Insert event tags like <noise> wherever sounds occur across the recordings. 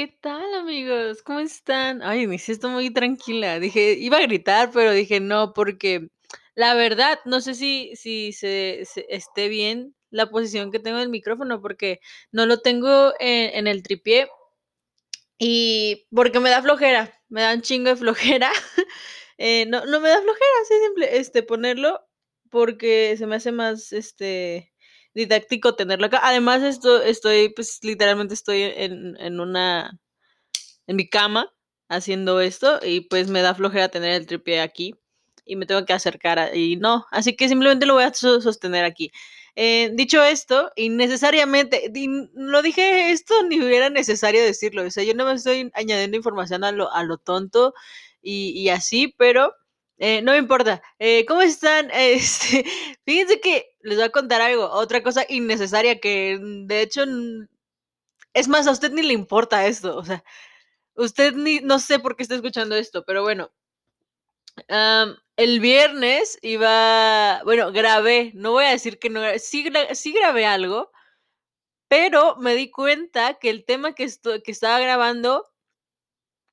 ¿qué tal amigos? ¿Cómo están? Ay, me siento muy tranquila. Dije, iba a gritar, pero dije no, porque la verdad, no sé si, si se, esté bien la posición que tengo del micrófono, porque no lo tengo en, en el tripié y porque me da flojera, me da un chingo de flojera. <laughs> Eh, no, no me da flojera, así simple, este, ponerlo, porque se me hace más, este, didáctico tenerlo acá. Además, esto, estoy, pues, literalmente estoy en, en una en mi cama haciendo esto y pues me da flojera tener el tripié aquí y me tengo que acercar a- y no, así que simplemente lo voy a so- sostener aquí. Eh, dicho esto, innecesariamente, no dije esto ni hubiera necesario decirlo, o sea, yo no me estoy añadiendo información a lo, a lo tonto y así, pero eh, no me importa. Eh, ¿Cómo están? <laughs> Este, fíjense que les voy a contar algo, otra cosa innecesaria que de hecho, es más, a usted ni le importa esto, o sea, Usted ni, no sé por qué está escuchando esto, pero bueno, el viernes iba, bueno, grabé, no voy a decir que no, sí, sí grabé algo, pero me di cuenta que el tema que, que estaba grabando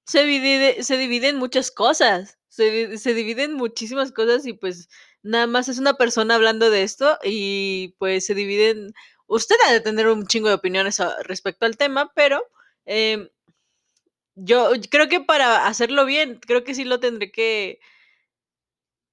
se divide, se divide en muchas cosas, se, se divide en muchísimas cosas y pues nada más es una persona hablando de esto y pues se dividen, usted ha de tener un chingo de opiniones respecto al tema, pero... em, Yo creo que para hacerlo bien, creo que sí lo tendré que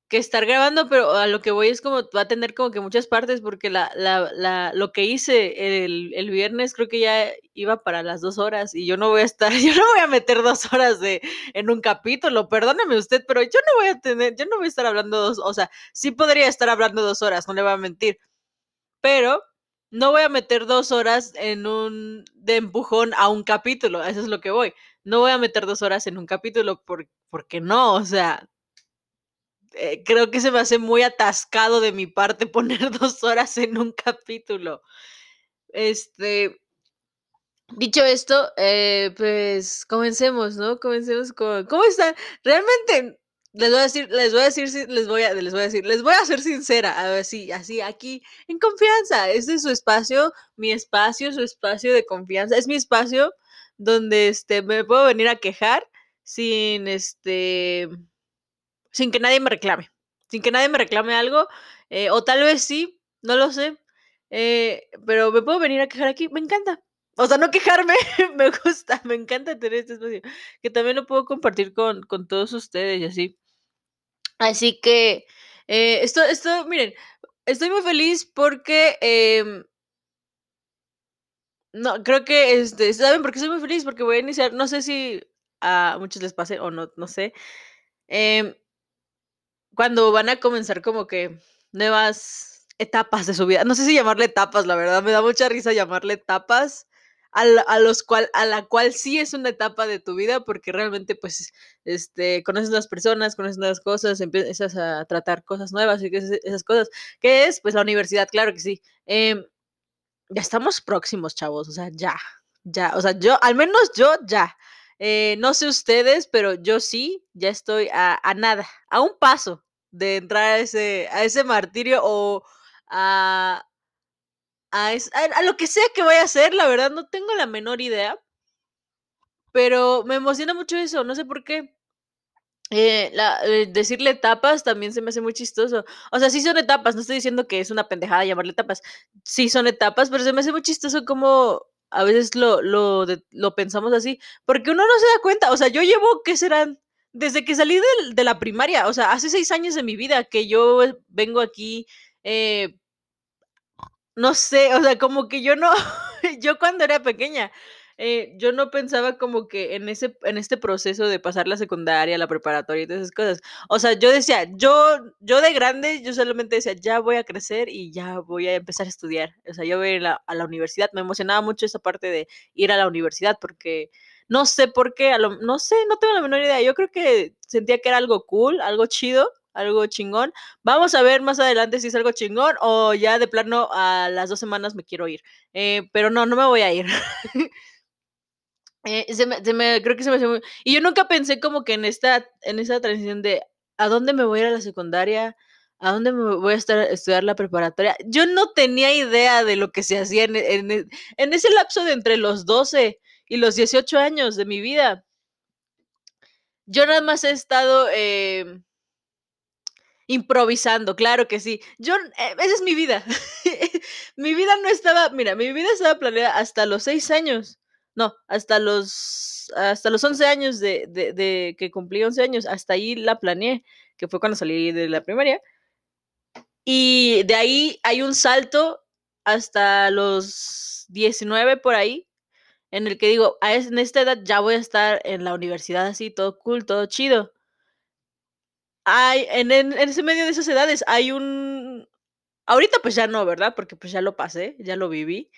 que estar grabando, pero a lo que voy es como va a tener como que muchas partes, porque la la la lo que hice el el viernes creo que ya iba para las 2 horas, y yo no voy a estar <laughs> yo no voy a meter 2 horas de en un capítulo, perdóneme usted, pero yo no voy a tener yo no voy a estar hablando 2 o sea, sí podría estar hablando 2 horas, no le voy a mentir, pero no voy a meter 2 horas en un de empujón a un capítulo, eso es lo que voy. No voy a meter 2 horas en un capítulo por porque no, o sea, eh, creo que se me hace muy atascado de mi parte <laughs> poner 2 horas en un capítulo. Este, dicho esto, eh, pues comencemos, ¿no? Comencemos con ¿cómo están? Realmente les voy a decir les voy a decir les voy a les voy a decir, les voy a ser sincera, a así aquí en confianza. Este es su espacio, mi espacio, su espacio de confianza. Es mi espacio donde, este, me puedo venir a quejar sin, este, sin que nadie me reclame. Sin que nadie me reclame algo, eh, o tal vez sí, no lo sé. Eh, pero me puedo venir a quejar aquí, me encanta. O sea, no quejarme, <laughs> me gusta, me encanta tener este espacio, que también lo puedo compartir con, con todos ustedes y así. Así que, eh, esto, esto, miren, estoy muy feliz porque, em, no, creo que, este, ¿saben por qué estoy muy feliz? Porque voy a iniciar, no sé si a muchos les pase o no, no sé. em, Cuando van a comenzar como que nuevas etapas de su vida. No sé si llamarle etapas, la verdad, me da mucha risa llamarle etapas a los cual a la cual sí es una etapa de tu vida, porque realmente, pues, este, conoces nuevas personas, conoces nuevas cosas, empiezas a tratar cosas nuevas y esas cosas. ¿Qué es? Pues la universidad, claro que sí. Em, ya estamos próximos, chavos, o sea, ya, ya, o sea, yo, al menos yo ya. Eh, no sé ustedes, pero yo sí, ya estoy a, nada, a un paso de entrar a ese, a ese martirio o a, a, lo que sea que voy a hacer, la verdad no tengo la menor idea, pero me emociona mucho eso, no sé por qué. Eh, eh, decirle etapas también se me hace muy chistoso. O sea, sí son etapas, no estoy diciendo que es una pendejada llamarle etapas. Sí son etapas, pero se me hace muy chistoso como a veces lo, lo, de- pensamos así, porque uno no se da cuenta. O sea, yo llevo, ¿qué serán? Desde que salí del- de, la primaria, o sea, hace seis años de mi vida que yo vengo aquí, eh, no sé, o sea, como que yo no, <laughs> yo cuando era pequeña, eh, yo no pensaba como que en ese, en este proceso de pasar la secundaria, la preparatoria y todas esas cosas. O sea, yo decía, yo, yo de grande, yo solamente decía, ya voy a crecer y ya voy a empezar a estudiar. O sea, yo voy a ir la, a la universidad. Me emocionaba mucho esa parte de ir a la universidad porque no sé por qué, a lo- no sé, no tengo la menor idea. Yo creo que sentía que era algo cool, algo chido, algo chingón Vamos a ver más adelante si es algo chingón o ya de plano a las 2 semanas me quiero ir. Eh, pero no, no me voy a ir. <laughs> Eh, se me creo que se me hace muy y yo nunca pensé como que en esta en esa transición de, ¿a dónde me voy a ir a la secundaria? ¿A dónde me voy a estar estudiar la preparatoria? Yo no tenía idea de lo que se hacía en en ese lapso de entre los 12 y los 18 años de mi vida. Yo nada más he estado em, improvisando, claro que sí. Yo, eh, esa es mi vida. <laughs> mi vida no estaba, mira, mi vida estaba planeada hasta los 6 años. No, hasta los, hasta los 11 años de, de, que cumplí 11 años, hasta ahí la planeé, que fue cuando salí de la primaria. Y de ahí hay un salto hasta los 19 por ahí, en el que digo, a en esta edad ya voy a estar en la universidad así, todo cool, todo chido. Hay, en, en, en ese medio de esas edades hay un... Ahorita pues ya no, ¿verdad? Porque pues ya lo pasé, ya lo viví.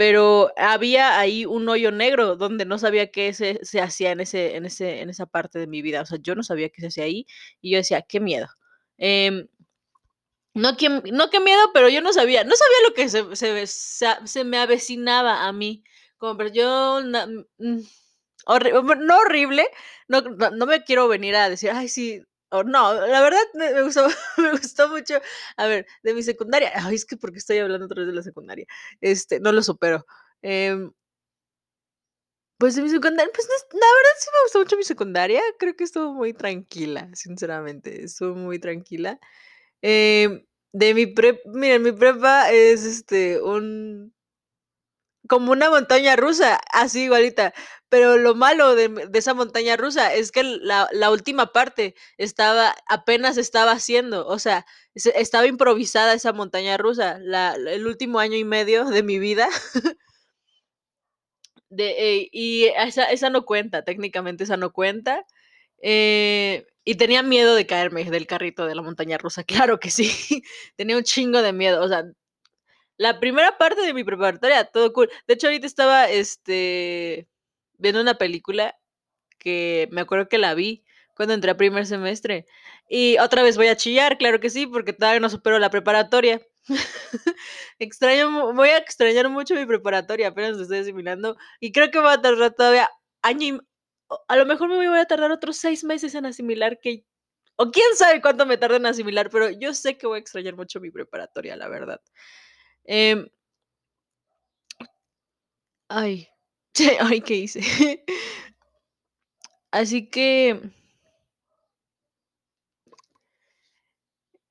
Pero había ahí un hoyo negro donde no sabía qué se, se hacía en, ese, en, ese, en esa parte de mi vida. O sea, yo no sabía qué se hacía ahí y yo decía, qué miedo. Eh, no, que, no qué miedo, pero yo no sabía, no sabía lo que se, se, me avecinaba a mí. Como, pero yo, mm, no horrible, no, no, me quiero venir a decir, ay, sí, o no, la verdad me, gustó, <laughs> me gustó mucho, a ver, de mi secundaria, ay, es que porque estoy hablando otra vez de la secundaria, este, no lo supero. Eh, pues de mi secundaria, pues la verdad sí me gustó mucho mi secundaria, creo que estuvo muy tranquila, sinceramente, estuvo muy tranquila. Eh, de mi prepa, miren, mi prepa es este un como una montaña rusa, así igualita. Pero lo malo de, esa montaña rusa es que la, la, última parte estaba, apenas estaba haciendo, o sea, estaba improvisada esa montaña rusa, la, el último año y medio de mi vida. <laughs> de, eh, y esa, esa no cuenta, técnicamente esa no cuenta. Eh, y tenía miedo de caerme del carrito de la montaña rusa, <laughs> claro que sí. tenía un chingo de miedo. O sea, la primera parte de mi preparatoria, todo cool. De hecho, ahorita estaba este, viendo una película que me acuerdo que la vi cuando entré a primer semestre. Y otra vez voy a chillar, claro que sí, porque todavía no supero la preparatoria. <laughs> Extraño, voy a extrañar mucho mi preparatoria, apenas estoy asimilando. Y creo que va a tardar todavía año y, a lo mejor me voy a tardar otros seis meses en asimilar que, o quién sabe cuánto me tarda en asimilar, pero yo sé que voy a extrañar mucho mi preparatoria, la verdad. Eh, ay, <laughs> ay, ¿qué hice? Así que...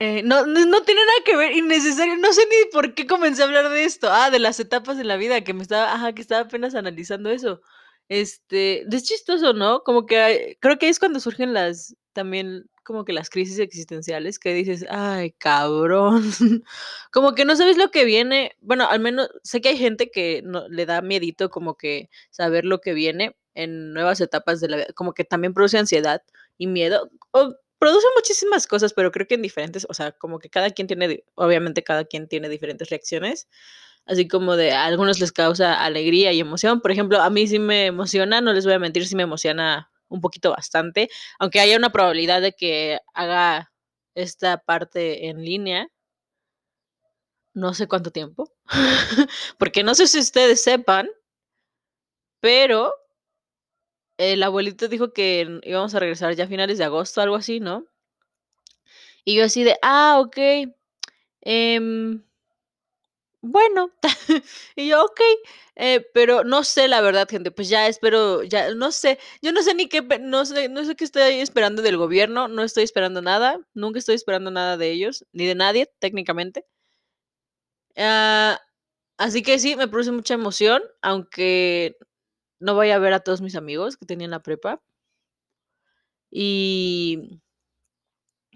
Eh, no, no, tiene nada que ver, innecesario. No sé ni por qué comencé a hablar de esto. Ah, de las etapas de la vida, que me estaba, ajá, que estaba apenas analizando eso. Este, es chistoso, ¿no? Como que hay, creo que es cuando surgen las, también como que las crisis existenciales que dices, ay, cabrón, <laughs> como que no sabes lo que viene, bueno, al menos sé que hay gente que no, le da miedito como que saber lo que viene en nuevas etapas de la vida, como que también produce ansiedad y miedo, o produce muchísimas cosas, pero creo que en diferentes, o sea, como que cada quien tiene, obviamente cada quien tiene diferentes reacciones, así como de algunos les causa alegría y emoción. Por ejemplo, a mí sí me emociona, no les voy a mentir, sí me emociona un poquito bastante, aunque haya una probabilidad de que haga esta parte en línea. No sé cuánto tiempo, <laughs> porque no sé si ustedes sepan, pero el abuelito dijo que íbamos a regresar ya a finales de agosto, algo así, ¿no? Y yo así de, ah, ok. Eh, bueno, <laughs> y yo, ok, eh, pero no sé la verdad, gente, pues ya espero, ya no sé, yo no sé ni qué, no sé, no sé qué estoy esperando del gobierno, no estoy esperando nada, nunca estoy esperando nada de ellos, ni de nadie, técnicamente. Uh, así que sí, me produce mucha emoción, aunque no voy a ver a todos mis amigos que tenían la prepa. Y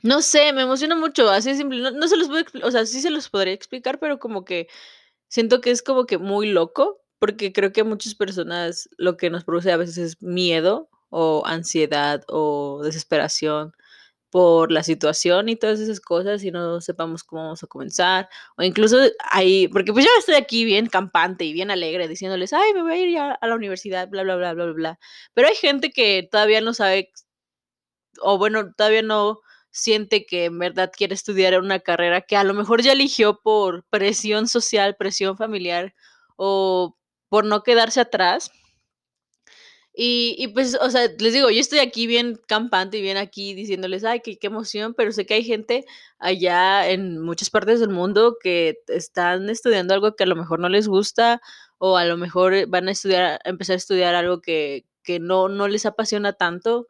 no sé, me emociona mucho, así de simple. No, no se los puedo, o sea, sí se los podría explicar, pero como que siento que es como que muy loco, porque creo que a muchas personas lo que nos produce a veces es miedo o ansiedad o desesperación por la situación y todas esas cosas y no sepamos cómo vamos a comenzar o incluso ahí, porque pues yo estoy aquí bien campante y bien alegre diciéndoles, ay, me voy a ir ya a la universidad, bla, bla, bla, bla, bla. Pero hay gente que todavía no sabe, o bueno, todavía no siente que en verdad quiere estudiar una carrera que a lo mejor ya eligió por presión social, presión familiar o por no quedarse atrás. Y, y, pues, o sea, les digo, yo estoy aquí bien campante y bien aquí diciéndoles, ay, qué, qué emoción, pero sé que hay gente allá en muchas partes del mundo que están estudiando algo que a lo mejor no les gusta o a lo mejor van a estudiar, empezar a estudiar algo que, que no, no les apasiona tanto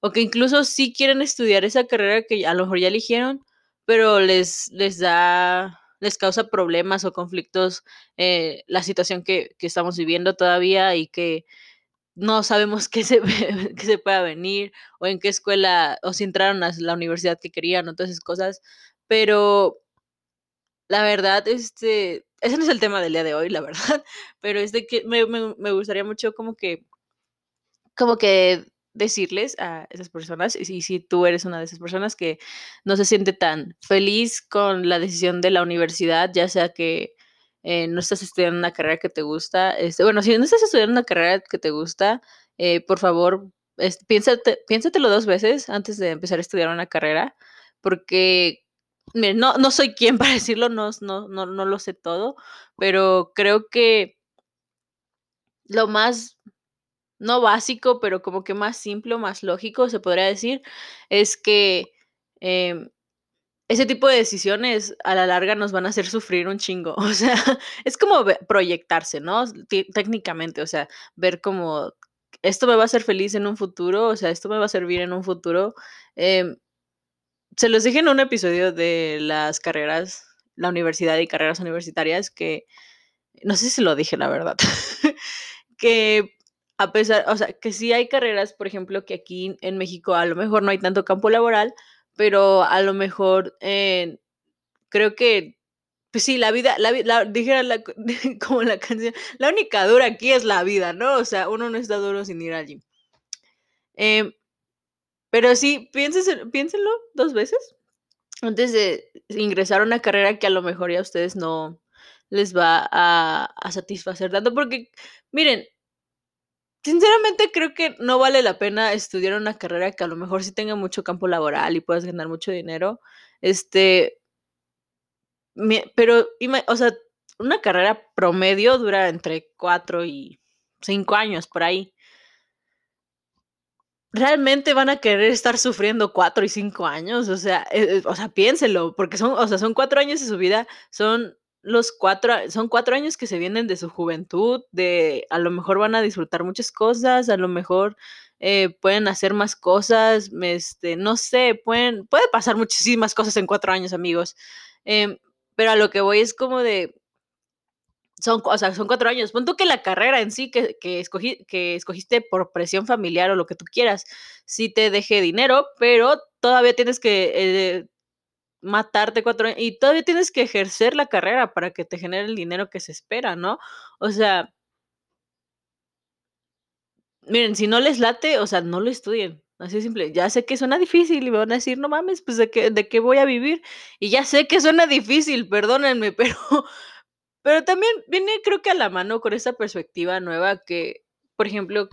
o que incluso sí quieren estudiar esa carrera que a lo mejor ya eligieron, pero les, les da, les causa problemas o conflictos eh, la situación que, que estamos viviendo todavía y que no sabemos <laughs> qué se, qué se pueda venir o en qué escuela o si entraron a la universidad que querían o todas esas cosas, pero la verdad, este, ese no es el tema del día de hoy, la <laughs> verdad, pero es de que me, me, me gustaría mucho como que, como que decirles a esas personas, y si tú eres una de esas personas que no se siente tan feliz con la decisión de la universidad, ya sea que eh, no estás estudiando una carrera que te gusta, este, bueno, si no estás estudiando una carrera que te gusta, eh, por favor, piénsatelo dos veces antes de empezar a estudiar una carrera, porque no, no soy quien para <laughs> decirlo, no, no, no, no lo sé todo, pero creo que lo más, no básico, pero como que más simple más lógico, se podría decir, es que eh, ese tipo de decisiones a la larga nos van a hacer sufrir un chingo. <laughs> O sea, es como proyectarse, ¿no? Técnicamente, o sea, ver como esto me va a hacer feliz en un futuro, o sea, esto me va a servir en un futuro. Eh, se los dije en un episodio de las carreras, la universidad y carreras universitarias, que no sé si lo dije, la verdad, <laughs> que a pesar, o sea, que sí hay carreras, por ejemplo, que aquí en México a lo mejor no hay tanto campo laboral, pero a lo mejor eh, creo que, pues sí, la vida, la, la dijera la, <laughs> como la canción, la única dura aquí es la vida, ¿no? O sea, uno no está duro sin ir allí. Eh, pero sí, piénsenlo, piénsenlo dos veces antes de ingresar a una carrera que a lo mejor ya a ustedes no les va a satisfacer tanto, porque miren, Sinceramente creo que no vale la pena estudiar una carrera que a lo mejor sí tenga mucho campo laboral y puedas ganar mucho dinero. Este. Pero, o sea, una carrera promedio dura entre 4 y 5 años por ahí. ¿Realmente van a querer estar sufriendo 4 y 5 años? O sea, eh, eh, o sea, piénselo, porque son, o sea, son 4 años de su vida, son los cuatro, son cuatro años que se vienen de su juventud, de a lo mejor van a disfrutar muchas cosas, a lo mejor eh, pueden hacer más cosas, este, no sé, pueden, puede pasar muchísimas cosas en cuatro años, amigos. Em, pero a lo que voy es como de, son, o sea, son cuatro años. Pon tú que la carrera en sí que, que, escogí, que escogiste por presión familiar o lo que tú quieras, sí te deje dinero, pero todavía tienes que eh, matarte cuatro años y todavía tienes que ejercer la carrera para que te genere el dinero que se espera, ¿no? O sea, miren, si no les late, o sea, no lo estudien. Así simple. Ya sé que suena difícil y me van a decir, no mames, pues de qué, de qué voy a vivir. Y ya sé que suena difícil, perdónenme, <laughs> pero, pero también viene creo que a la mano con esta perspectiva nueva que, por ejemplo,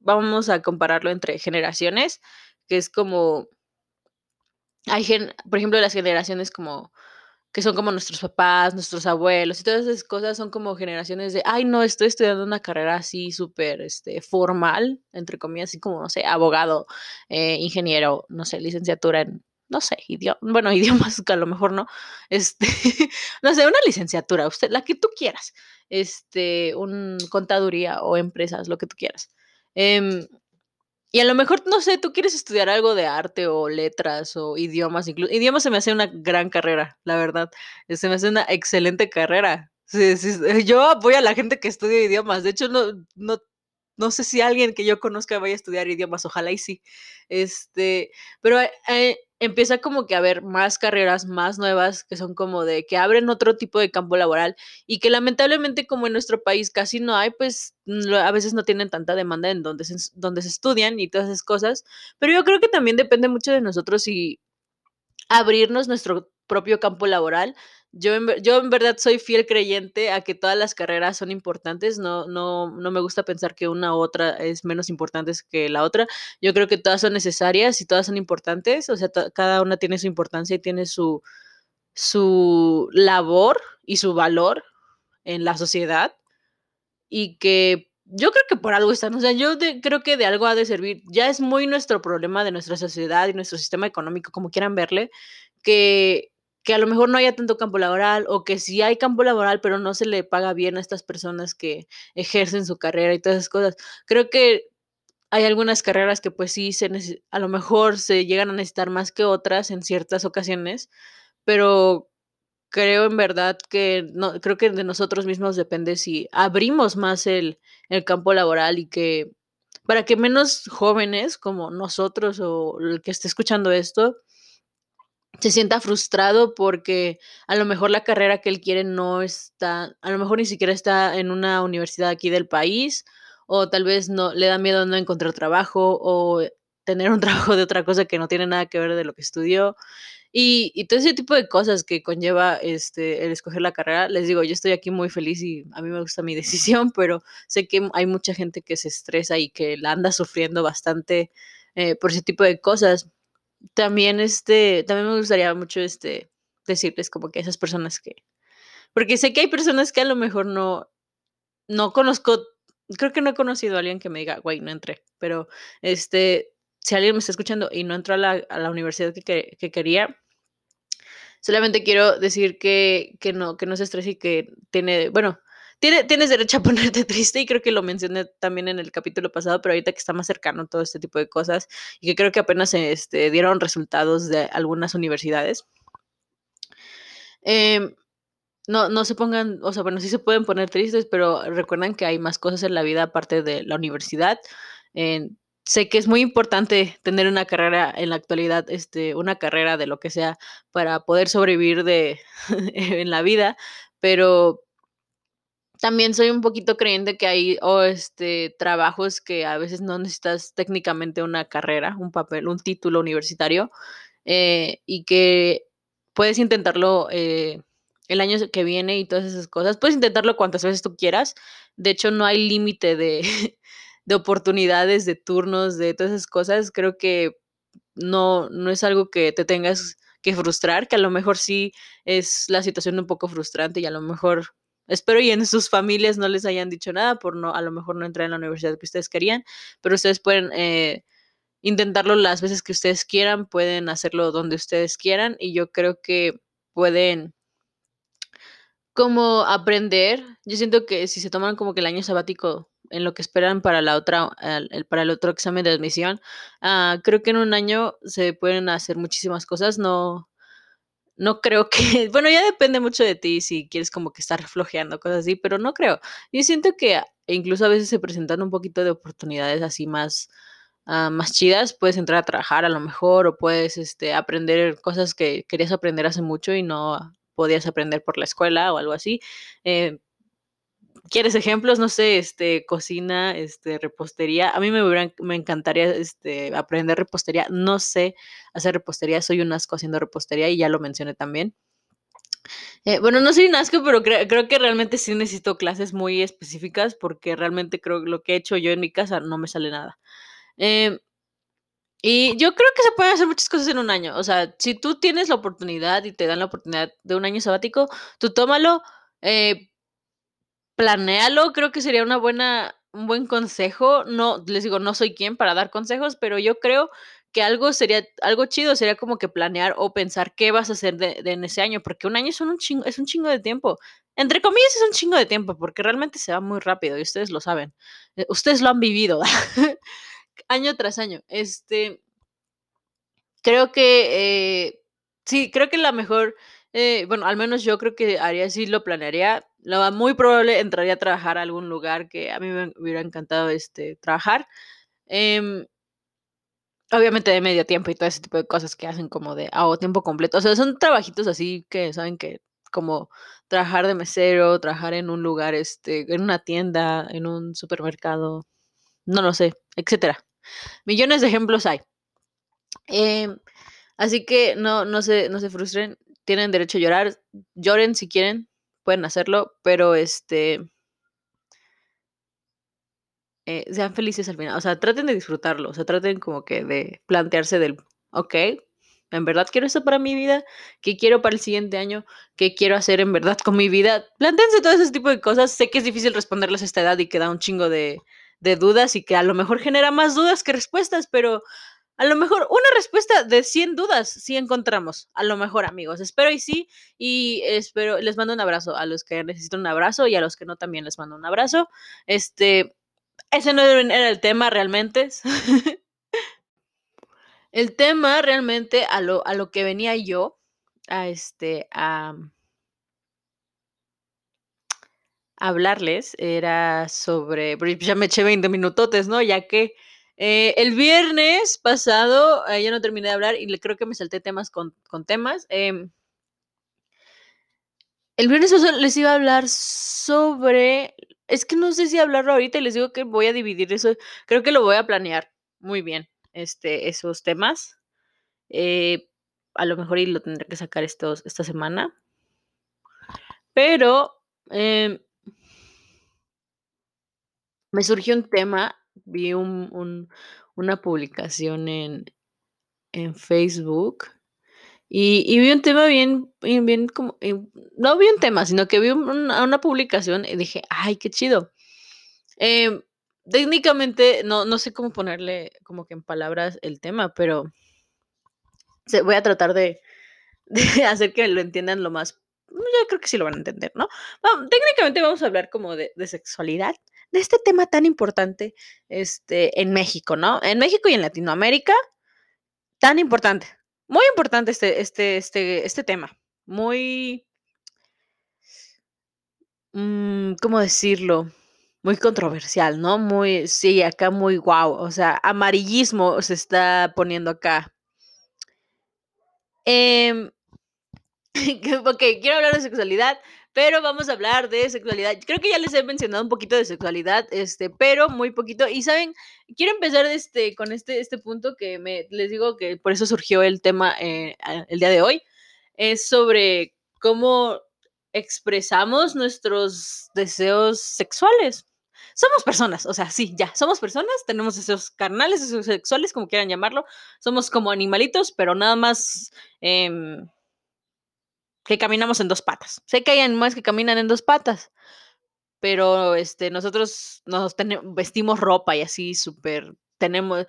vamos a compararlo entre generaciones, que es como hay gen por ejemplo, las generaciones como que son como nuestros papás, nuestros abuelos y todas esas cosas son como generaciones de, ay, no, estoy estudiando una carrera así súper este, formal, entre comillas, así como, no sé, abogado, eh, ingeniero, no sé, licenciatura en, no sé, idioma, bueno, <laughs> idiomas que a lo mejor no, este, <laughs> no sé, una licenciatura, usted, la que tú quieras, este, un contaduría o empresas, lo que tú quieras. Eh, y a lo mejor, no sé, tú quieres estudiar algo de arte o letras o idiomas, incluso. Idiomas se me hace una gran carrera, la verdad. Se me hace una excelente carrera. Yo apoyo a la gente que estudia idiomas. De hecho, no, no, no sé si alguien que yo conozca vaya a estudiar idiomas, ojalá y sí. Este, pero eh, empieza como que a haber más carreras más nuevas que son como de que abren otro tipo de campo laboral y que lamentablemente como en nuestro país casi no hay, pues a veces no tienen tanta demanda en donde se, donde se estudian y todas esas cosas. Pero yo creo que también depende mucho de nosotros y abrirnos nuestro propio campo laboral. Yo en, yo en verdad soy fiel creyente a que todas las carreras son importantes, no, no, no me gusta pensar que una u otra es menos importante que la otra, yo creo que todas son necesarias y todas son importantes, o sea, cada una tiene su importancia y tiene su, su labor y su valor en la sociedad y que yo creo que por algo están, o sea, yo creo que de algo ha de servir. Ya es muy nuestro problema de nuestra sociedad y nuestro sistema económico, como quieran verle, que, que a lo mejor no haya tanto campo laboral o que sí hay campo laboral, pero no se le paga bien a estas personas que ejercen su carrera y todas esas cosas. Creo que hay algunas carreras que pues sí se a lo mejor se llegan a necesitar más que otras en ciertas ocasiones, pero creo en verdad que no, creo que de nosotros mismos depende si abrimos más el, el campo laboral y que para que menos jóvenes como nosotros o el que esté escuchando esto se sienta frustrado porque a lo mejor la carrera que él quiere no está, a lo mejor ni siquiera está en una universidad aquí del país o tal vez no le da miedo no encontrar trabajo o tener un <laughs> trabajo de otra cosa que no tiene nada que ver de lo que estudió. Y, y, todo ese tipo de cosas que conlleva este, el escoger la carrera, les digo, yo estoy aquí muy feliz y a mí me gusta mi <laughs> decisión, pero sé que hay mucha gente que se estresa y que la anda sufriendo bastante eh, por ese tipo de cosas. También, este, también me gustaría mucho este, decirles como que esas personas que, porque sé que hay personas que a lo mejor no, no conozco, creo que no he conocido a alguien que me diga, güey, no entré, pero este, si alguien me está escuchando y no entró a la, universidad que, que, quería, solamente quiero decir que, que, no, que no se estrese y que tiene, bueno, tiene, tienes derecho a <laughs> ponerte triste y creo que lo mencioné también en el capítulo pasado, pero ahorita que está más cercano todo este tipo de cosas y que creo que apenas este, dieron resultados de algunas universidades. Eh, no, no se pongan, o sea, bueno, sí se pueden poner tristes, pero recuerden que hay más cosas en la vida aparte de la universidad. Eh, sé que es muy importante tener una carrera en la actualidad, este, una carrera de lo que sea para poder sobrevivir de <laughs> en la vida, pero también soy un poquito creyente que hay o este trabajos que a veces no necesitas técnicamente una carrera, un papel, un título universitario, eh, y que puedes intentarlo eh, el año que viene y todas esas cosas. Puedes intentarlo cuantas veces tú quieras. De hecho, no hay límite de, <laughs> de oportunidades, de turnos, de todas esas cosas, creo que no, no es algo que te tengas que frustrar, que a lo mejor sí es la situación un poco frustrante y a lo mejor espero y en sus familias no les hayan dicho nada por no, a lo mejor no entrar en la universidad que ustedes querían, pero ustedes pueden eh, intentarlo las veces que ustedes quieran, pueden hacerlo donde ustedes quieran y yo creo que pueden como aprender. Yo siento que si se toman como que el año sabático en lo que esperan para la otra, para el otro examen de admisión. Uh, creo que en un año se pueden hacer muchísimas cosas. No, no creo que, <laughs> bueno, ya depende mucho de ti si quieres como que estar flojeando, cosas así, pero no creo. Yo siento que incluso a veces se presentan un poquito de oportunidades así más, uh, más chidas. Puedes entrar a trabajar a lo mejor o puedes este, aprender cosas que querías aprender hace mucho y no podías aprender por la escuela o algo así. Eh, ¿Quieres ejemplos? No sé, este, cocina, este, repostería. A mí me, me encantaría este, aprender repostería. No sé hacer repostería, soy un asco haciendo repostería y ya lo mencioné también. Eh, bueno, no soy un asco, pero creo que realmente sí necesito clases muy específicas porque realmente creo que lo que he hecho yo en mi casa no me sale nada. Em, y yo creo que se pueden hacer muchas cosas en un año. O sea, si tú tienes la oportunidad y te dan la oportunidad de un año sabático, tú tómalo. Eh, planéalo, creo que sería una buena, un buen consejo. No, les digo, no soy quien para dar consejos, pero yo creo que algo sería, algo chido sería como que planear o pensar qué vas a hacer de, en ese año, porque un año es un, chingo, es un chingo de tiempo. Entre comillas es un chingo de tiempo, porque realmente se va muy rápido y ustedes lo saben. Eh, ustedes lo han vivido <laughs> año tras año. Este, creo que, eh, sí, creo que la mejor eh, bueno, al menos yo creo que haría así, lo planearía. Lo muy probable entraría a trabajar a algún lugar que a mí me hubiera encantado este, trabajar. Em, obviamente de medio tiempo y todo ese tipo de cosas que hacen como de a tiempo completo. O sea, son trabajitos así que saben que como trabajar de mesero, trabajar en un lugar, este, en una tienda, en un supermercado, no lo sé, etcétera. Millones de ejemplos hay. Em, así que no, no se, no se frustren tienen derecho a llorar, lloren si quieren, pueden hacerlo, pero este eh, sean felices al final, o sea, traten de disfrutarlo, o sea, traten como que de plantearse del, ok, ¿En verdad quiero esto para mi vida? ¿Qué quiero para el siguiente año? ¿Qué quiero hacer en verdad con mi vida? Plántense todo ese tipo de cosas. Sé que es difícil responderles a esta edad y que da un chingo de, de dudas y que a lo mejor genera más dudas que respuestas, pero a lo mejor una respuesta de 100 dudas sí encontramos. A lo mejor, amigos. Espero y sí. Y espero, les mando un abrazo a los que necesitan un abrazo y a los que no también les mando un abrazo. Este, ese no era el tema realmente. <laughs> el tema realmente a lo, a lo que venía yo, a este, a, hablarles, era sobre, ya me eché 20 minutotes, ¿no? Ya que eh, el viernes pasado, eh, ya no terminé de hablar y creo que me salté temas con, con temas. Em, el viernes pasado les iba a hablar sobre es que no sé si hablarlo ahorita y les digo que voy a dividir eso. Creo que lo voy a planear muy bien, este, esos temas. Eh, a lo mejor y lo tendré que sacar estos, esta semana. Pero em, me surgió un tema, vi un, una publicación en, en Facebook y, vi un tema bien, bien, como, eh, no vi un tema, sino que vi una, publicación y dije, ay, qué chido. Em, técnicamente, no, no sé cómo ponerle como que en palabras el tema, pero voy a tratar <laughs> de, hacer que lo entiendan lo más, yo creo que sí lo van a entender, ¿no? técnicamente vamos a hablar como de, de, sexualidad, de este tema tan importante este, en México, ¿no? En México y en Latinoamérica, tan importante. Muy importante este, este, este, este tema. Muy. Mm, ¿Cómo decirlo? Muy controversial, ¿no? Muy. Sí, acá muy guau. O sea, amarillismo se está poniendo acá. Eh, <laughs> ok, quiero hablar de sexualidad, pero vamos a hablar de sexualidad. Creo que ya les he mencionado un poquito de sexualidad, este, pero muy poquito. Y saben, quiero empezar este, con este, este punto que me, les digo que por eso surgió el tema eh, el día de hoy. Es sobre cómo expresamos nuestros deseos sexuales. Somos personas, o sea, sí, ya, somos personas, tenemos deseos carnales, deseos sexuales, como quieran llamarlo. Somos como animalitos, pero nada más... Eh, que caminamos en dos patas. Sé que hay animales que caminan en dos patas, pero este, nosotros nos vestimos ropa y así súper, tenemos,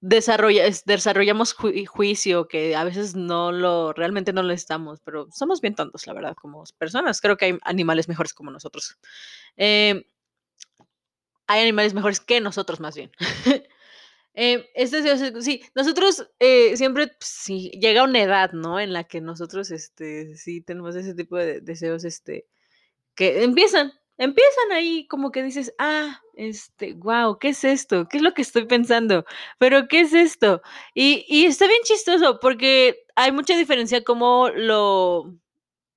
desarrolla, desarrollamos juicio que a veces no lo, realmente no lo estamos, pero somos bien tontos, la verdad, como personas. Creo que hay animales mejores como nosotros. Eh, hay animales mejores que nosotros, más bien. <laughs> Eh, este, sí, nosotros eh, siempre, pues, sí, llega una edad, ¿no? En la que nosotros, este, sí tenemos ese tipo de deseos, este, que empiezan, empiezan ahí como que dices, ah, este, wow, ¿qué es esto? ¿Qué es lo que estoy pensando? Pero, ¿qué es esto? Y, y está bien chistoso porque hay mucha diferencia como lo,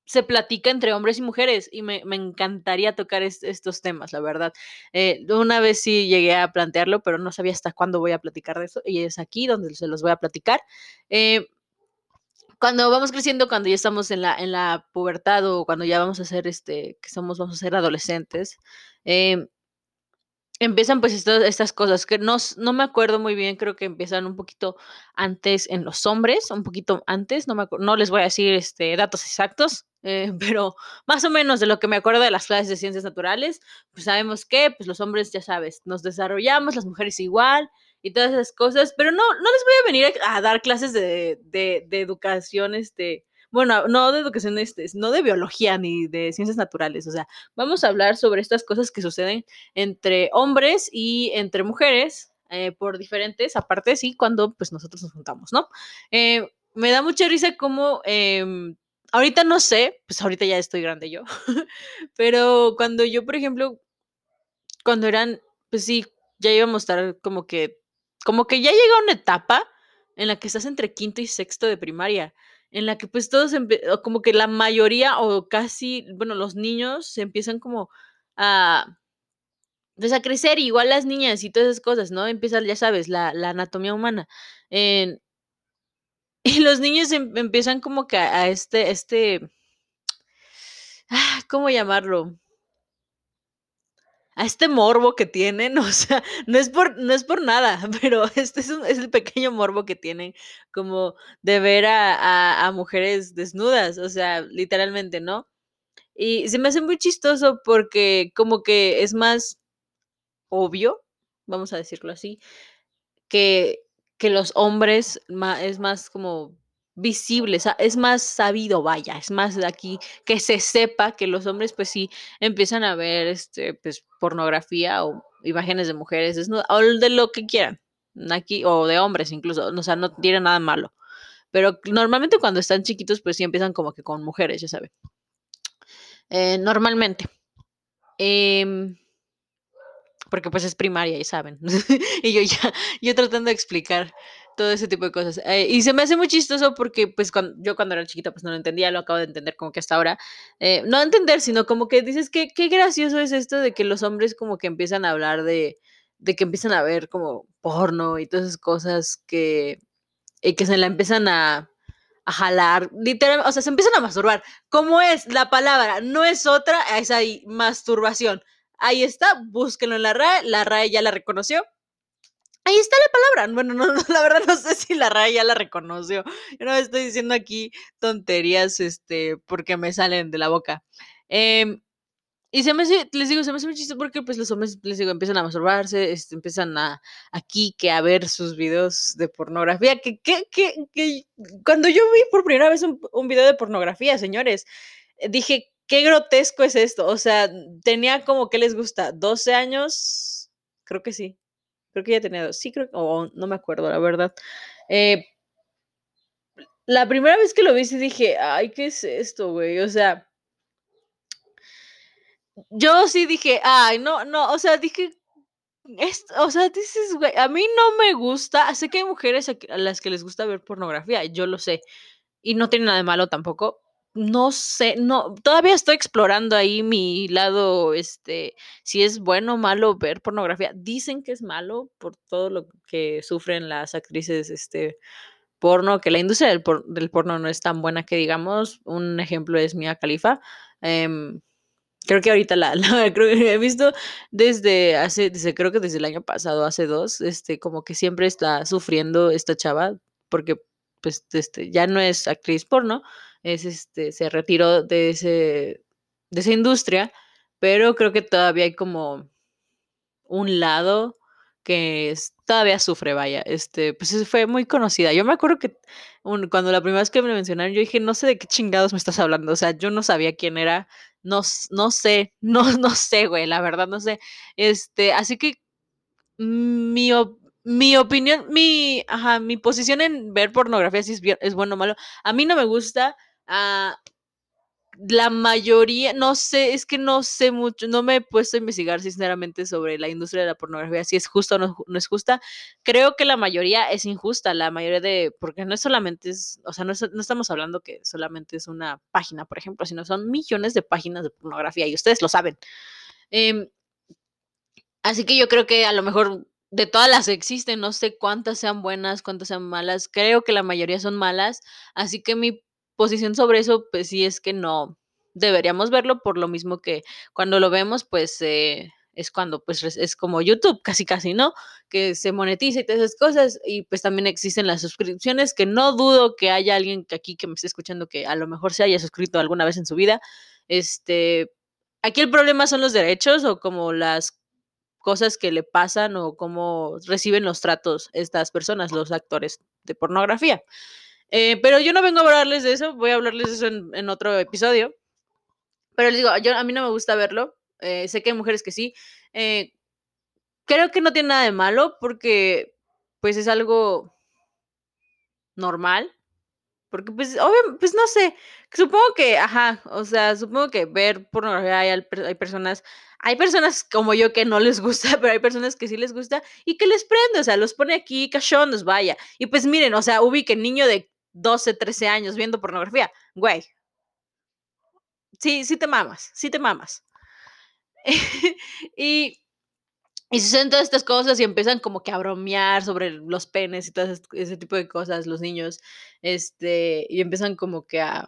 se platica entre hombres y mujeres y me, encantaría tocar estos temas, la verdad. Eh, una vez sí llegué a plantearlo, pero no sabía hasta cuándo voy a platicar de eso y es aquí donde se los voy a platicar. Eh, cuando vamos creciendo, cuando ya estamos en la, en la pubertad o cuando ya vamos a ser, este, que somos, vamos a ser adolescentes, eh, empiezan pues estas, cosas que no, no me acuerdo muy bien, creo que empiezan un poquito antes en los hombres, un poquito antes, no, me no les voy a decir este, datos exactos, eh, <laughs> pero más o menos de lo que me acuerdo de las clases de ciencias naturales, pues sabemos que pues los hombres, ya sabes, nos desarrollamos, las mujeres igual y todas esas cosas, pero no, no les voy a venir a, dar clases de, de, de educación, este, bueno, no de educación, este, no de biología ni de ciencias naturales, o sea, vamos a hablar sobre estas cosas que suceden entre hombres y entre mujeres eh, por diferentes, aparte sí, cuando pues nosotros nos juntamos, ¿no? Eh, me da mucha risa como, em, ahorita no sé, pues ahorita ya estoy grande yo, <laughs> pero cuando yo, por ejemplo, cuando eran, pues sí, ya íbamos a estar como que, como que ya llega una etapa en la que estás entre quinto y sexto de primaria en la que pues todos, como que la mayoría o casi, bueno, los niños se empiezan como a, pues a crecer, igual las niñas y todas esas cosas, ¿no? Empiezan, ya sabes, la, anatomía humana. <laughs> y los niños em, empiezan como que a, este, este, ah, ¿cómo llamarlo? A este morbo que tienen, <laughs> o sea, no es por, no es por nada, <laughs> pero este es, el pequeño morbo que tienen como de ver a, a, mujeres desnudas, o sea, literalmente, ¿no? Y se me hace muy chistoso porque como que es más obvio, vamos a decirlo así, que, que los hombres es más como visible, es más sabido, vaya, es más de aquí que se sepa que los hombres pues sí empiezan a ver este pues pornografía o imágenes de mujeres desnudas o de lo que quieran. Aquí o de hombres incluso, o sea, no tiene nada malo, pero normalmente cuando están chiquitos pues sí empiezan como que con mujeres, ya saben. Eh, normalmente. Em, porque pues es primaria y saben. <laughs> y yo ya, yo tratando de explicar todo ese tipo de cosas. Eh, y se me hace muy chistoso porque pues cuando, yo cuando era chiquita pues no lo entendía, lo acabo de entender como que hasta ahora. Eh, no entender, sino como que dices que qué gracioso es esto de que los hombres como que empiezan a hablar de, de que empiezan a ver como porno y todas esas cosas que, y que se la empiezan a, a jalar, literalmente, o sea, se empiezan a masturbar. ¿Cómo es la palabra? No es otra, es ahí, masturbación. Ahí está, búsquenlo en la RAE, la RAE ya la reconoció. Ahí está la palabra. Bueno, no, no, <laughs> la verdad no sé si la RAE ya la reconoció. Yo no estoy diciendo aquí tonterías, este, porque me salen de la boca. Em, y se me hace, les digo, se me hace muy chistoso porque pues los hombres, les digo, empiezan a masturbarse, este, empiezan a aquí que a ver sus videos de pornografía, que, que, que, que cuando yo vi por primera vez un, un video de pornografía, señores, dije, qué grotesco es esto, o sea, tenía como, ¿qué les gusta? 12 años, creo que sí, creo que ya tenía dos, sí, creo, o no me acuerdo, la verdad. Eh, la primera vez que lo vi, sí dije, ay, ¿qué es esto, güey? O sea, yo sí dije, ay, no, no, o sea, dije, es, o sea, dices, güey, a mí no me gusta, sé que hay mujeres que- a las que les gusta ver pornografía, yo lo sé, y no tiene nada de malo tampoco. No sé, no, todavía estoy explorando ahí mi lado, este, si es bueno o malo ver pornografía. Dicen que es malo por todo lo que sufren las actrices, este, porno, que la industria del, por- del porno no es tan buena que digamos. Un ejemplo es Mia Khalifa. em, Creo que ahorita la, <laughs> he visto desde hace, desde, creo que desde el año pasado, hace dos, este, como que siempre está sufriendo esta chava, porque pues este, ya no es actriz porno, es este, se retiró de ese, de esa industria, pero creo que todavía hay como un lado que todavía sufre, vaya, este, pues es- fue muy conocida. Yo me acuerdo que cuando la primera vez que me mencionaron, yo dije, no sé de qué chingados me estás hablando, o sea, yo no sabía quién era, no, no sé, <laughs> no, no sé, güey, la verdad no sé. Este, así que mi, mi opinión, mi, ajá, mi posición en ver pornografía, si es, es bueno o malo, a mí no me gusta. Ah, la mayoría, no sé, es que no sé mucho, no me he puesto a investigar sinceramente sobre la industria de la pornografía, si es justa o no, no es justa. Creo que la mayoría es injusta, la mayoría de, porque no es solamente es, o sea, no, es- no estamos hablando que solamente es una página, por ejemplo, sino son millones de páginas de pornografía y ustedes lo saben. Em, así que yo creo que a lo mejor de todas las que existen, no sé cuántas sean buenas, cuántas sean malas, creo que la mayoría son malas, así que mi posición sobre eso, pues sí es que no deberíamos verlo por lo mismo que cuando lo vemos, pues eh, es cuando pues es como YouTube, casi casi, ¿no? Que se monetiza y todas esas cosas y pues también existen las suscripciones que no dudo que haya alguien que aquí que me esté escuchando que a lo mejor se haya suscrito alguna vez en su vida. Este, aquí el problema son los derechos o como las cosas que le pasan o cómo reciben los tratos estas personas, los actores de pornografía. Eh, pero yo no vengo a hablarles de eso, voy a hablarles de eso en, en otro episodio. Pero les digo, yo, a mí no me gusta verlo. eh, sé que hay mujeres que sí. eh, creo que no tiene nada de malo porque pues es algo normal. Porque pues, obvio, pues no sé, supongo que, ajá, o sea, supongo que ver pornografía hay, hay personas, hay personas como yo que no les gusta, <laughs> pero hay personas que sí les gusta y que les prende, o sea, los pone aquí cachondos, vaya. Y pues miren, o sea, ubiquen niño de 12, 13 años viendo pornografía, güey, sí, sí te mamas, sí te mamas. <laughs> y, y suceden todas estas cosas y empiezan como que a bromear sobre los penes y todo ese, tipo de cosas, los niños, este, y empiezan como que a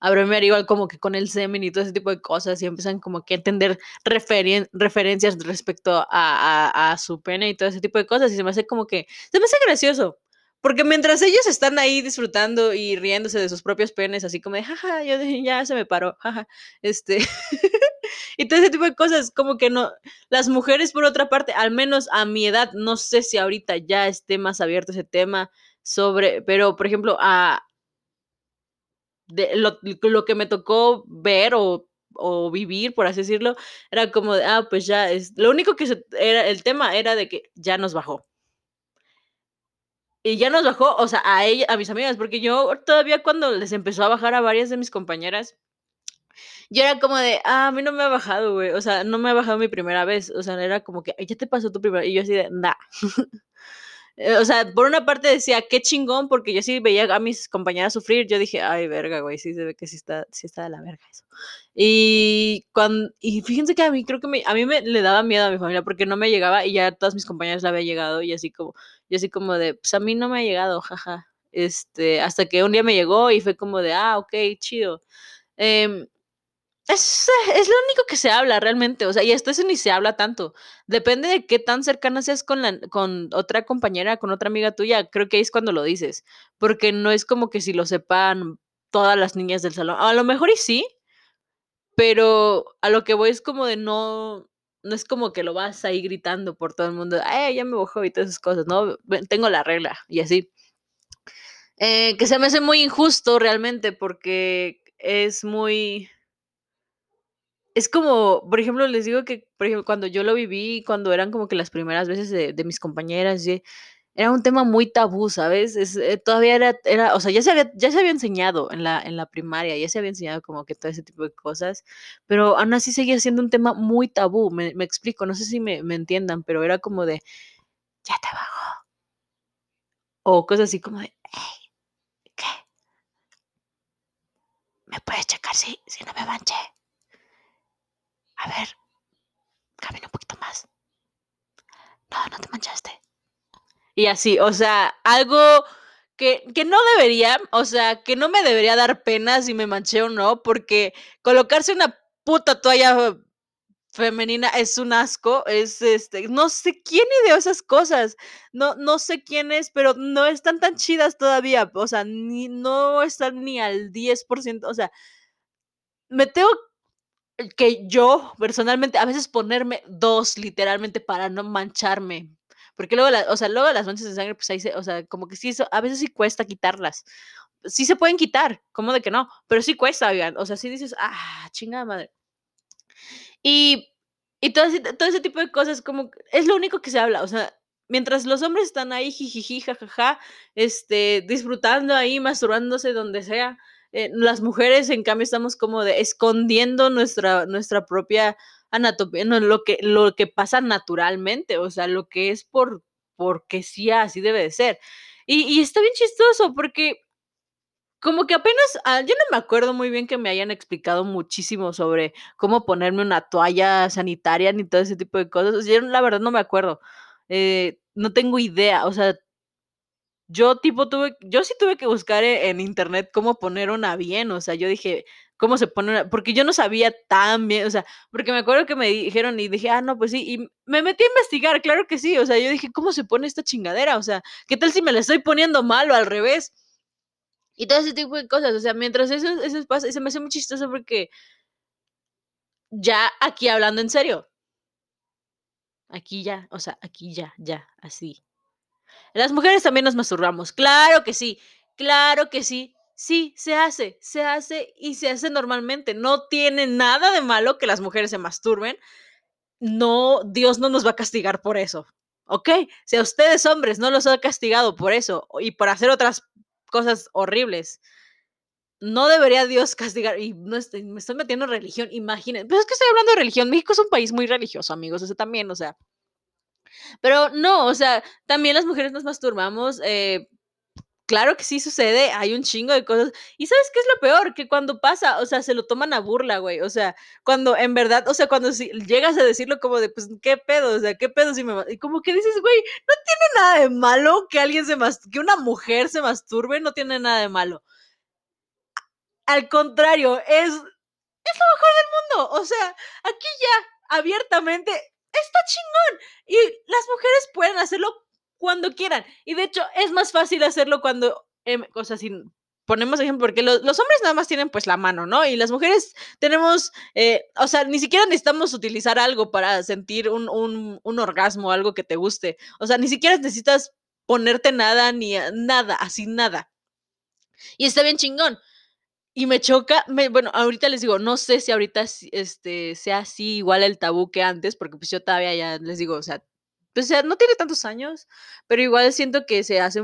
a bromear igual como que con el semen y todo ese tipo de cosas y empiezan como que a entender referen referencias respecto a, a, a, su pene y todo ese tipo de cosas y se me hace como que, se me hace gracioso. Porque mientras ellos están ahí disfrutando y riéndose de sus propios penes, así como de, jaja, yo ya se me paró, jaja, este, <laughs> y todo ese tipo de cosas, como que no, las mujeres por otra parte, al menos a mi edad, no sé si ahorita ya esté más abierto ese tema sobre, pero por ejemplo, a, de lo, lo, que me tocó ver o, o, vivir, por así decirlo, era como de, ah, pues ya es, lo único que se, era, el tema era de que ya nos bajó. Y ya nos bajó, o sea, a ella, a mis amigas, porque yo todavía cuando les empezó a bajar a varias de mis compañeras, yo era como de, ah, a mí no me ha bajado, güey, o sea, no me ha bajado mi primera vez, o sea, era como que, ya te pasó tu primera, y yo así de, nah. <laughs> o sea, por una parte decía, qué chingón, porque yo sí veía a mis compañeras sufrir, yo dije, ay, verga, güey, sí se ve que sí está, sí está de la verga eso. Y, cuando, y fíjense que a mí creo que me, a mí me le daba miedo a mi familia porque no me llegaba y ya todas mis compañeras la había llegado y así como, yo así como de, pues a mí no me ha llegado, jaja. Este, hasta que un día me llegó y fue como de, ah, ok, chido. Eh, es, es, lo único que se habla realmente, o sea, y esto eso ni se habla tanto. Depende de qué tan cercana seas con, la, con otra compañera, con otra amiga tuya, creo que ahí es cuando lo dices, porque no es como que si lo sepan todas las niñas del salón. A lo mejor y sí, pero a lo que voy es como de no, no es como que lo vas ahí gritando por todo el mundo, eh, ya me bajó y todas esas cosas, ¿no? Tengo la regla y así. Eh, que se me hace muy injusto realmente porque es muy es como, por ejemplo, les digo que, por ejemplo, cuando yo lo viví, cuando eran como que las primeras veces de, mis compañeras, era un tema muy tabú, ¿sabes? Es, eh, todavía era, era, o sea, ya se había, ya se había enseñado en la, en la primaria, ya se había enseñado como que todo ese tipo de cosas, pero aún así seguía siendo un tema muy tabú, me, me explico, no sé si me, me, entiendan, pero era como de, ya te bajó. O cosas así como de, hey, ¿qué? ¿Me puedes checar si, si no me manché? A ver, camina un poquito más. No, no te manchaste. Y así, o sea, algo que, que, no debería, o sea, que no me debería dar pena si me manché o no, porque colocarse una puta toalla femenina es un asco, es este, no sé quién ideó esas cosas, no, no sé quién es, pero no están tan chidas todavía, o sea, ni, no están ni al 10%, o sea, me tengo que yo personalmente a veces ponerme dos literalmente para no mancharme. Porque luego, la, o sea, luego las manchas de sangre, pues ahí se, o sea, como que sí, a veces sí cuesta quitarlas. Sí se pueden quitar, ¿cómo de que no? Pero sí cuesta, oigan. O sea, sí dices, ah, chingada madre. Y, y todo, ese, todo ese tipo de cosas, como es lo único que se habla. O sea, mientras los hombres están ahí, jijiji, jajaja, este, disfrutando ahí, masturbándose donde sea, eh, las mujeres, en cambio, estamos como de escondiendo nuestra, nuestra propia anatomía, no, lo, que, lo que pasa naturalmente, o sea, lo que es por, porque sí, así debe de ser. Y, y está bien chistoso porque como que apenas, ah, yo no me acuerdo muy bien que me hayan explicado muchísimo sobre cómo ponerme una toalla sanitaria ni todo ese tipo de cosas. yo la verdad no me acuerdo. Eh, no tengo idea, o sea, yo tipo tuve, yo sí tuve que buscar e, en internet cómo poner una bien, o sea, yo dije, ¿cómo se pone? Porque yo no sabía tan bien, o sea, porque me acuerdo que me dijeron y dije, ah, no, pues sí, y me metí a investigar, claro que sí, o sea, yo dije, ¿cómo se pone esta chingadera? O sea, ¿qué tal si me la estoy poniendo mal o al revés? Y todo ese tipo de cosas, o sea, mientras eso, eso pasa, se me hace muy chistoso porque ya aquí hablando en serio, aquí ya, o sea, aquí ya, ya, así, las mujeres también nos masturbamos. Claro que sí, claro que sí. Sí, se hace, se hace y se hace normalmente. No tiene nada de malo que las mujeres se masturben. No, Dios no nos va a castigar por eso. ¿Ok? Si a ustedes hombres no los ha castigado por eso y por hacer otras cosas horribles, no debería Dios castigar. Y no estoy, me estoy metiendo en religión, imaginen. Pero es que estoy hablando de religión. México es un país muy religioso, amigos. Eso también, o sea. Pero no, o sea, también las mujeres nos masturbamos. Eh, claro que sí sucede, hay un chingo de cosas. ¿Y sabes qué es lo peor? Que cuando pasa, o sea, se lo toman a burla, güey. O sea, cuando en verdad, o sea, cuando si, llegas a decirlo como de, pues, ¿qué pedo? O sea, ¿qué pedo si me... Y como que dices, güey, no tiene nada de malo que alguien se masturbe, que una mujer se masturbe, no tiene nada de malo. al contrario, es, es lo mejor del mundo. O sea, aquí ya abiertamente está chingón. Y las mujeres pueden hacerlo cuando quieran. Y de hecho, es más fácil hacerlo cuando, eh, o sea, sin ponemos ejemplo, porque los, los, hombres nada más tienen pues la mano, ¿no? Y las mujeres tenemos, eh, o sea, ni siquiera necesitamos utilizar algo para sentir un, un, un orgasmo, algo que te guste. O sea, ni siquiera necesitas ponerte nada, ni nada, así nada. Y está bien chingón. Y me choca, me, bueno, ahorita les digo, no sé si ahorita este, sea así igual el tabú que antes, porque pues yo todavía ya les digo, o sea, pues ya no tiene tantos años, pero igual siento que se hace,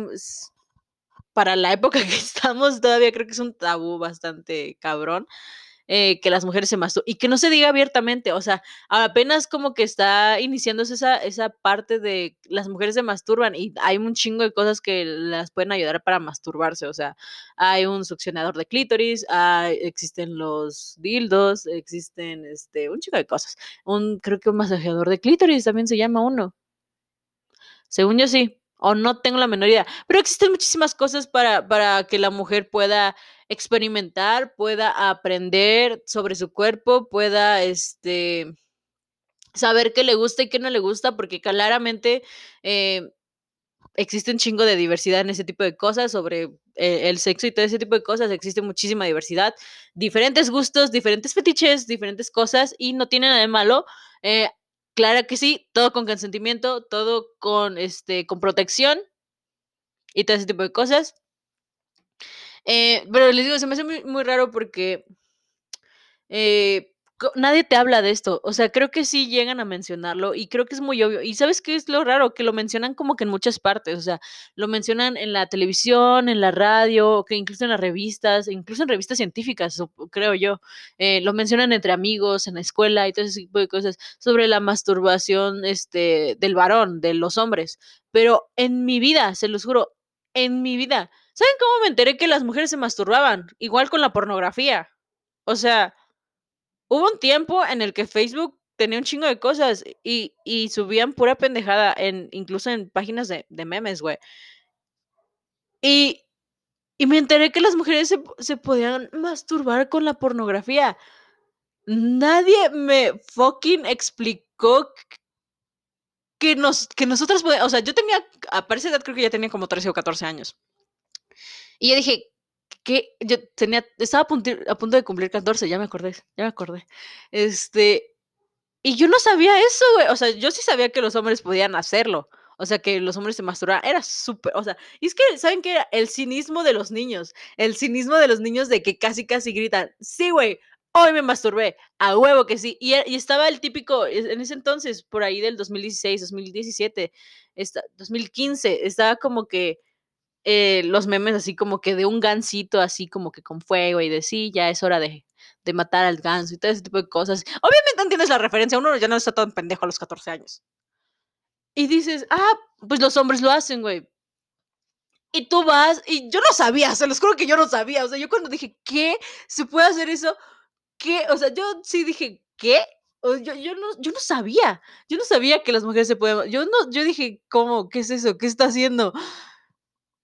para la época que <laughs> estamos, todavía creo que es un tabú bastante cabrón. Eh, que las mujeres se masturban y que no se diga abiertamente, o sea, apenas como que está iniciándose esa, esa parte de las mujeres se masturban y hay un chingo de cosas que las pueden ayudar para masturbarse, o sea, hay un succionador de clítoris, hay, existen los dildos, existen este, un chingo de cosas, un, creo que un masajeador de clítoris también se llama uno, según yo sí, o no tengo la menor idea. Pero existen muchísimas cosas para, para que la mujer pueda experimentar, pueda aprender sobre su cuerpo, pueda este, saber qué le gusta y qué no le gusta, porque claramente eh, existe un chingo de diversidad en ese tipo de cosas, sobre eh, el sexo y todo ese tipo de cosas, existe muchísima diversidad, diferentes gustos, diferentes fetiches, diferentes cosas, y no tiene nada de malo. Eh, Claro que sí, todo con consentimiento, todo con, este, con protección y todo ese tipo de cosas. Eh, pero les digo, se me hace muy, muy raro porque eh, nadie te habla de esto. O sea, creo que sí llegan a mencionarlo y creo que es muy obvio. Y ¿sabes qué es lo raro? Que lo mencionan como que en muchas partes. O sea, lo mencionan en la televisión, en la radio, que incluso en las revistas, incluso en revistas científicas, creo yo. Eh, lo mencionan entre amigos, en la escuela y todo ese tipo de cosas sobre la masturbación este, del varón, de los hombres. Pero en mi vida, se los juro, en mi vida. ¿Saben cómo me enteré que las mujeres se masturbaban? Igual con la pornografía. O sea, Hubo un tiempo en el que Facebook tenía un chingo de cosas y, y subían pura pendejada, en, incluso en páginas de, memes, güey. Y, y me enteré que las mujeres se, se, podían masturbar con la pornografía. Nadie me fucking explicó que, nos, que nosotras podíamos. O sea, yo tenía, a esa edad creo que ya tenía como 13 o 14 años. Y yo dije, que yo tenía, estaba a punto, a punto, de cumplir 14, ya me acordé, ya me acordé. Este, y yo no sabía eso, güey. O sea, yo sí sabía que los hombres podían hacerlo. O sea, que los hombres se masturbaban. Era súper, o sea, y es que, ¿saben qué era? El cinismo de los niños. El cinismo de los niños de que casi, casi gritan, sí, güey, hoy me masturbé, a huevo que sí. Y, y, estaba el típico, en ese entonces, por ahí del 2016, 2017, esta, 2015, estaba como que eh, los memes así como que de un gansito así como que con fuego y de sí, ya es hora de, de matar al ganso y todo ese tipo de cosas. Obviamente entiendes la referencia, uno ya no está tan pendejo a los 14 años. Y dices, ah, pues los hombres lo hacen, güey. Y tú vas, y yo no sabía, se los juro que yo no sabía. O sea, yo cuando dije, ¿qué? ¿Se puede hacer eso? ¿Qué? O sea, yo sí dije, ¿qué? Yo, yo, no, yo no sabía. Yo no sabía que las mujeres se pueden. Yo no, yo dije, ¿cómo? ¿Qué es eso? ¿Qué está haciendo?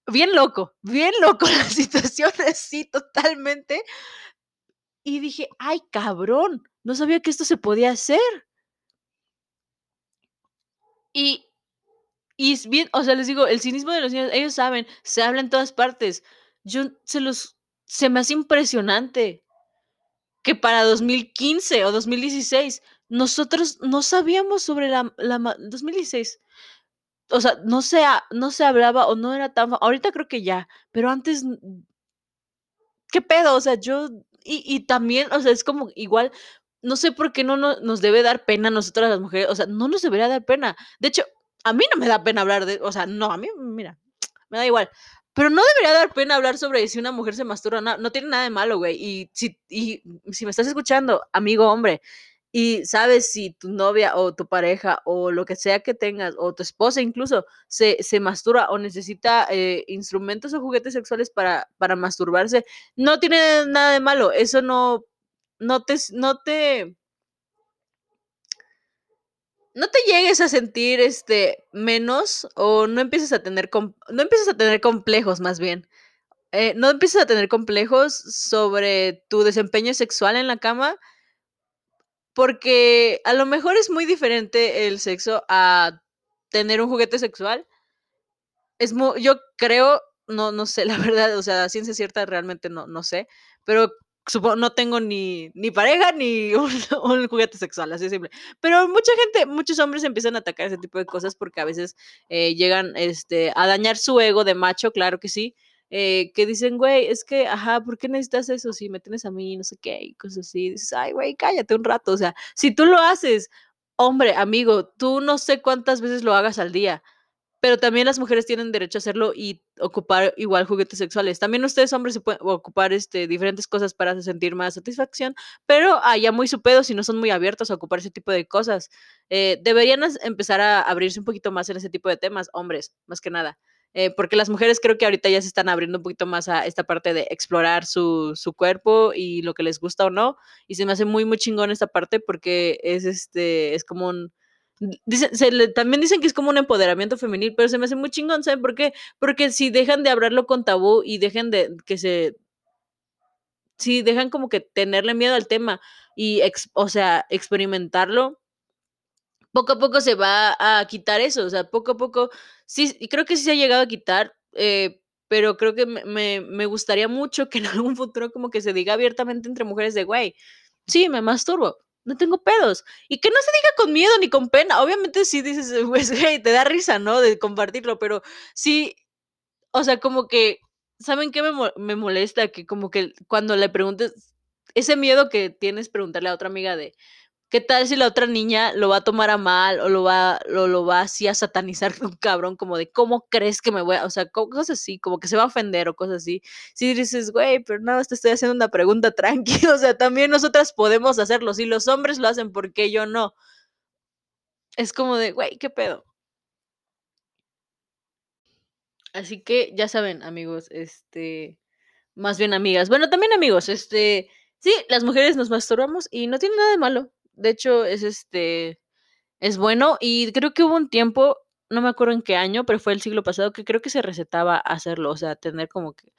Bien loco, bien loco la situación, <laughs> sí, totalmente. Y dije, ay, cabrón, no sabía que esto se podía hacer. Y, y bien, o sea, les digo, el cinismo de los niños, ellos saben, se habla en todas partes. Yo se los, se me hace impresionante que para 2015 o 2016 nosotros no sabíamos sobre la, la 2016 o sea, no se, no se hablaba o no era tan... Ahorita creo que ya, pero antes... ¿Qué pedo? O sea, yo... Y, y también, o sea, es como igual, no sé por qué no, nos debe dar pena a nosotras las mujeres, o sea, no nos debería dar pena. De hecho, a mí no me da pena hablar de, o sea, no, a mí, mira, me da igual. Pero no debería dar pena hablar sobre si una mujer se masturba, no, no tiene nada de malo, güey. Y si, y si me estás escuchando, amigo hombre, y sabes si tu novia o tu pareja o lo que sea que tengas o tu esposa incluso se, se masturba o necesita eh, instrumentos o juguetes sexuales para, para masturbarse, no tiene nada de malo. Eso no, no te, no te, no te llegues a sentir este menos o no empieces a tener no empieces a tener complejos más bien eh, no empieces a tener complejos sobre tu desempeño sexual en la cama, porque a lo mejor es muy diferente el sexo a tener un juguete sexual. Es muy, yo creo, no, no sé, <laughs> la verdad, o sea, ciencia cierta realmente no, no sé, pero supongo, no tengo ni, ni pareja ni <laughs> un, juguete sexual, así simple. Pero mucha gente, muchos hombres empiezan a atacar ese tipo de cosas porque a veces eh, llegan este, a dañar su ego de macho, claro que sí. Eh, que dicen, güey, es que, ajá, ¿por qué necesitas eso si me tienes a mí, no sé qué, y cosas así? Dices, ay, güey, cállate un rato. O sea, si tú lo haces, hombre, amigo, tú no sé cuántas veces lo hagas al día pero también las mujeres tienen derecho a hacerlo y ocupar igual juguetes sexuales. También ustedes hombres se pueden ocupar este, diferentes cosas para sentir más satisfacción, pero allá muy su pedo si no son muy abiertos a ocupar ese tipo de cosas. Eh, deberían empezar a abrirse un poquito más en ese tipo de temas, hombres, más que nada. Eh, porque las mujeres creo que ahorita ya se están abriendo un poquito más a esta parte de explorar su, su, cuerpo y lo que les gusta o no. Y se me hace muy, muy chingón esta parte porque es, este, es como un Dicen, se le, también dicen que es como un empoderamiento femenil, pero se me hace muy chingón, ¿saben por qué? Porque si dejan de hablarlo con tabú y dejan de que se... Si dejan como que tenerle miedo al tema y, ex, o sea, experimentarlo, poco a poco se va a quitar eso, o sea, poco a poco, sí, creo que sí se ha llegado a quitar, eh, pero creo que me, me, me, gustaría mucho que en algún futuro como que se diga abiertamente entre mujeres de, güey, sí, me masturbo, no tengo pedos. Y que no se diga con miedo ni con pena. Obviamente sí dices, <laughs> pues, hey, te da risa, ¿no? De compartirlo, pero sí, o sea, como que, ¿saben qué me, me molesta? Que como que cuando le preguntes, ese miedo que tienes preguntarle a otra amiga de, ¿Qué tal si la otra niña lo va a tomar a mal o lo va, lo, lo va así a satanizar un cabrón como de cómo crees que me voy a, o sea, cosas así, como que se va a ofender o cosas así. Si dices, güey, pero no, te estoy haciendo una pregunta tranqui, <laughs> o sea, también nosotras podemos hacerlo. Si los hombres lo hacen, ¿por qué yo no? Es como de, güey, ¿qué pedo? Así que ya saben, amigos, este, más bien amigas. Bueno, también amigos, este, sí, las mujeres nos masturbamos y no tiene nada de malo de hecho, es este, es bueno y creo que hubo un tiempo, no me acuerdo en qué año, pero fue el siglo pasado, que creo que se recetaba hacerlo, o sea, tener como que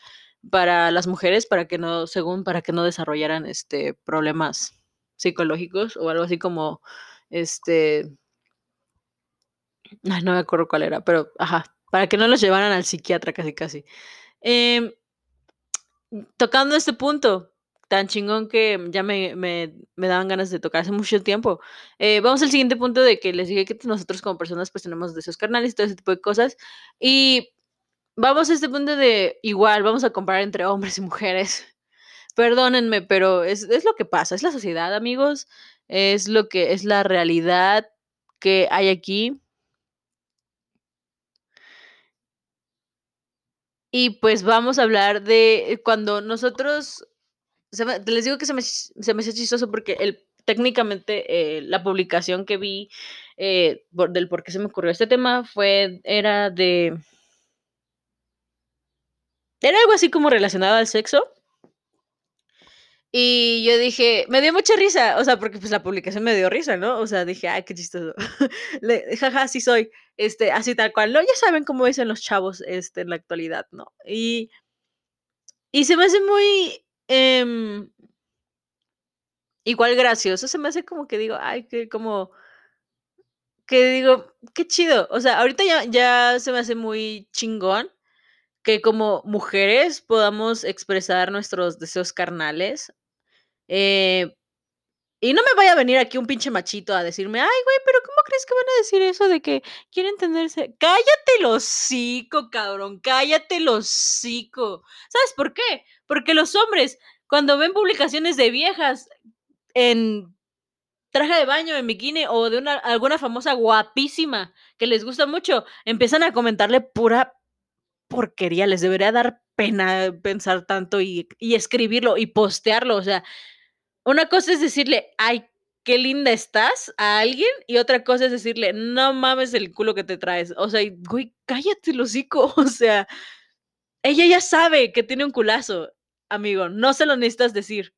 para las mujeres, para que no, según, para que no desarrollaran este problemas psicológicos o algo así como, este, no me acuerdo cuál era, pero, ajá, para que no los llevaran al psiquiatra casi casi. Eh, tocando este punto, tan chingón que ya me, me, me, daban ganas de tocar hace mucho tiempo. Eh, vamos al siguiente punto de que les dije que nosotros como personas pues tenemos de esos carnales y todo ese tipo de cosas. Y vamos a este punto de igual, vamos a comparar entre hombres y mujeres. Perdónenme, pero es, es lo que pasa, es la sociedad, amigos, es lo que es la realidad que hay aquí. Y pues vamos a hablar de cuando nosotros se me, les digo que se me, se me hace chistoso porque el, técnicamente eh, la publicación que vi eh, por, del por qué se me ocurrió este tema fue, era de... Era algo así como relacionado al sexo. Y yo dije, me dio mucha risa, o sea, porque pues la publicación me dio risa, ¿no? O sea, dije, ay, qué chistoso. <laughs> Le, jaja, sí soy, este, así tal cual, ¿no? Ya saben cómo dicen los chavos, este, en la actualidad, ¿no? Y, y se me hace muy, eh, igual gracioso, se me hace como que digo, ay, que como que digo, qué chido. O sea, ahorita ya, ya se me hace muy chingón que como mujeres podamos expresar nuestros deseos carnales. Eh, y no me vaya a venir aquí un pinche machito a decirme, ay, güey, pero ¿cómo crees que van a decir eso de que quieren tenerse? Cállate el hocico, cabrón, cállate el hocico. ¿Sabes por qué? Porque los hombres, cuando ven publicaciones de viejas en traje de baño, en bikini o de una, alguna famosa guapísima que les gusta mucho, empiezan a comentarle pura porquería. Les debería dar pena pensar tanto y, y escribirlo y postearlo. O sea, una cosa es decirle, ay, qué linda estás a alguien y otra cosa es decirle, no mames el culo que te traes. O sea, güey, cállate el hocico. <laughs> O sea, ella ya sabe que tiene un culazo, amigo, no se lo necesitas decir.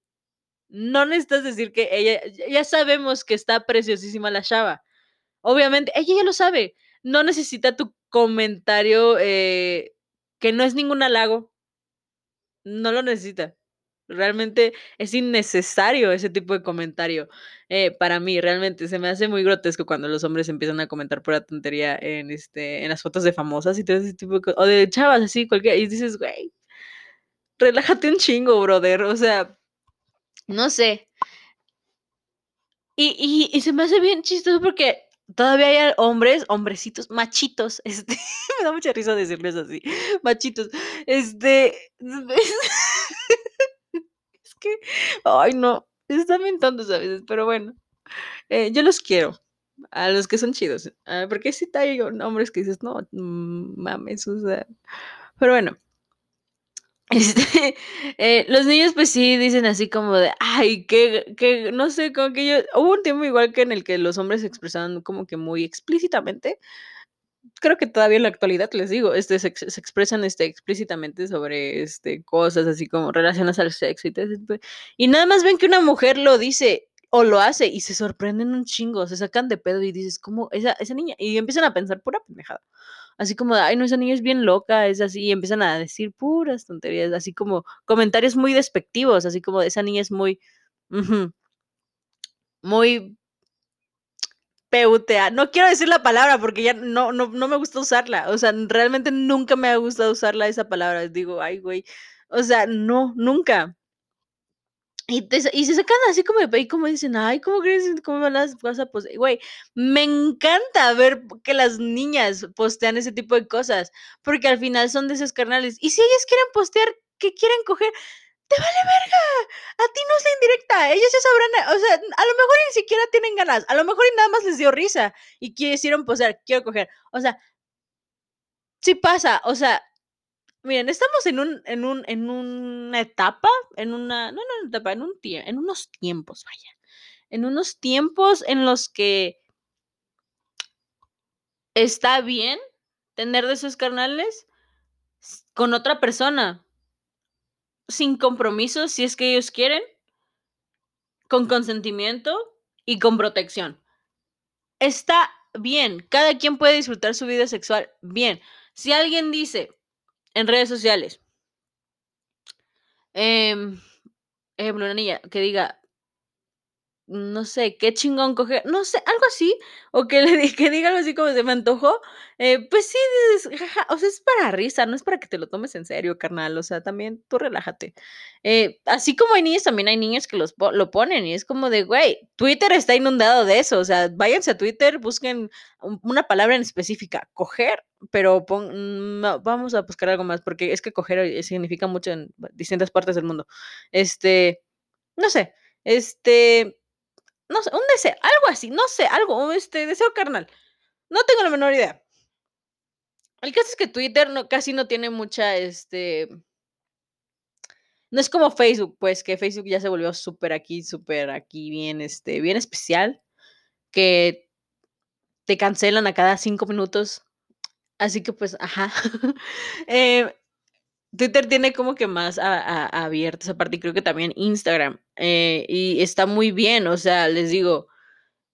No necesitas decir que ella, ya sabemos que está preciosísima la chava. Obviamente, ella ya lo sabe. No necesita tu comentario eh, que no es ningún halago. no lo necesita. Realmente es innecesario ese tipo de comentario, eh, para mí, realmente se me hace muy grotesco cuando los hombres empiezan a comentar pura tontería en, este, en las fotos de famosas y todo ese tipo de o de chavas así, cualquiera, y dices: "Güey, relájate un chingo, brother", o sea, no sé. Y y se me hace bien chistoso porque todavía hay hombres, hombrecitos, machitos, <laughs> este, me da mucha risa decirles así, machitos, este, <laughs> es que, ay no, están bien a veces, pero bueno, eh, yo los quiero, a los que son chidos, ah, porque sí hay hombres que dices: "No, mm, mames", o sea, pero bueno. <laughs> Este, eh, los niños, pues sí, dicen así como de: "Ay, que que", no sé, como que yo hubo un tiempo igual que en el que los hombres se expresaban como que muy explícitamente. Creo que todavía en la actualidad, les digo, este, se ex se expresan, este, explícitamente sobre, este, cosas así como relacionadas al sexo y todo y nada más ven que una mujer lo dice o lo hace y se sorprenden un chingo, se sacan de pedo y dices: "¿Cómo esa esa niña?", y empiezan a pensar pura pendejada, así como "Ay, no, esa niña es bien loca, es así", y empiezan a decir puras tonterías, así como comentarios muy despectivos, así como "Esa niña es muy", muy PUTA, no quiero decir la palabra porque ya no no no me gusta usarla, o sea, realmente nunca me ha gustado usarla esa palabra, digo: "Ay, güey", o sea, no, nunca. Y te y se sacan así como de y como dicen: "Ay, ¿cómo crees? ¿Cómo las vas a pos?". Güey, me encanta ver que las niñas postean ese tipo de cosas, porque al final son de esos carnales, y si ellas quieren postear que quieren coger, ¡te vale verga! A ti no es indirecta, ellas ya sabrán, o sea, a lo mejor ni siquiera tienen ganas, a lo mejor nada más les dio risa y quisieron postear: "Quiero coger", o sea sí pasa, o sea, miren, estamos en un en un en una etapa, en una no en una etapa, en un tie en unos tiempos, vaya, en unos tiempos en los que está bien tener de esos carnales con otra persona sin compromiso, si es que ellos quieren con consentimiento y con protección. Está bien, cada quien puede disfrutar su vida sexual, bien. Si alguien dice en redes sociales em, ejemplo, una niña que diga no sé, qué chingón coger, no sé, algo así, o que le diga algo así como: "Se me antojó", eh, pues sí, dices: "Ja, ja", o sea, es para risa, no es para que te lo tomes en serio, carnal, o sea, también tú relájate. Eh, así como hay niños, también hay niños que los lo ponen, y es como de: "Güey, Twitter está inundado de eso", o sea, váyanse a Twitter, busquen una palabra en específica, coger, pero vamos a buscar algo más, porque es que coger, eh, significa mucho en distintas partes del mundo. Este, no sé, este, no sé, un deseo, algo así, no sé, algo, este, deseo carnal, no tengo la menor idea. El caso es que Twitter no casi no tiene mucha, este no es como Facebook, pues, que Facebook ya se volvió súper aquí súper aquí bien, este, bien especial, que te cancelan a cada 5 minutos, así que, pues, ajá. <laughs> Eh, Twitter tiene como que más a a esa parte, y creo que también Instagram, eh, y está muy bien, o sea, les digo,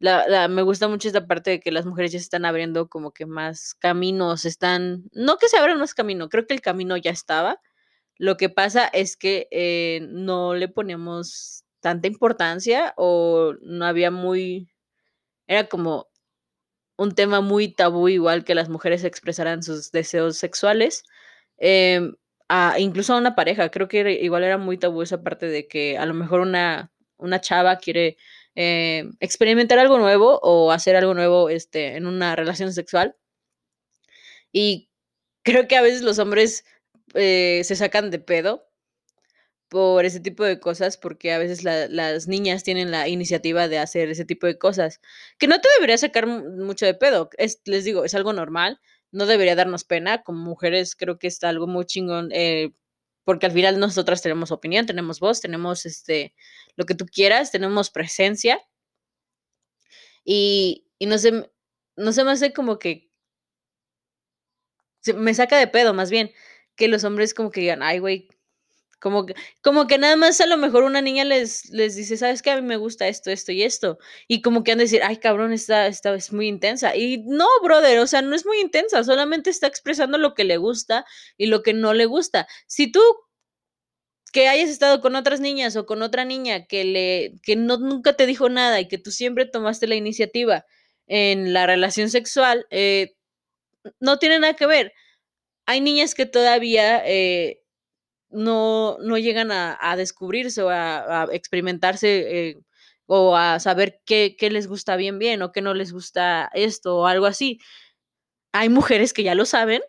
la la me gusta mucho esta parte de que las mujeres ya están abriendo como que más caminos, están no que se abran más camino, creo que el camino ya estaba, lo que pasa es que, eh, no le ponemos tanta importancia, o no había muy era como un tema muy tabú, igual que las mujeres expresaran sus deseos sexuales, em, ah, incluso a una pareja, creo que era igual era muy tabú esa parte de que a lo mejor una una chava quiere, eh, experimentar algo nuevo, o hacer algo nuevo, este, en una relación sexual. Y creo que a veces los hombres, eh, se sacan de pedo por ese tipo de cosas, porque a veces la las niñas tienen la iniciativa de hacer ese tipo de cosas, que no te debería sacar mu mucho de pedo, es les digo, es algo normal, no debería darnos pena, como mujeres creo que está algo muy chingón, eh, porque al final nosotras tenemos opinión, tenemos voz, tenemos, este, lo que tú quieras, tenemos presencia. Y y no se no se me hace como que se me saca de pedo, más bien, que los hombres como que digan: "Ay, güey", como que como que nada más a lo mejor una niña les les dice: "¿Sabes qué? A mí me gusta esto, esto y esto", y como que han de decir: "Ay, cabrón, esta esta es muy intensa", y no, brother, o sea, no es muy intensa, solamente está expresando lo que le gusta y lo que no le gusta. Si tú que hayas estado con otras niñas o con otra niña que le que no nunca te dijo nada y que tú siempre tomaste la iniciativa en la relación sexual, eh, no tiene nada que ver. Hay niñas que todavía eh, no, no llegan a, a descubrirse o a, experimentarse eh, o a saber qué, qué les gusta bien bien o qué no les gusta esto o algo así. Hay mujeres que ya lo saben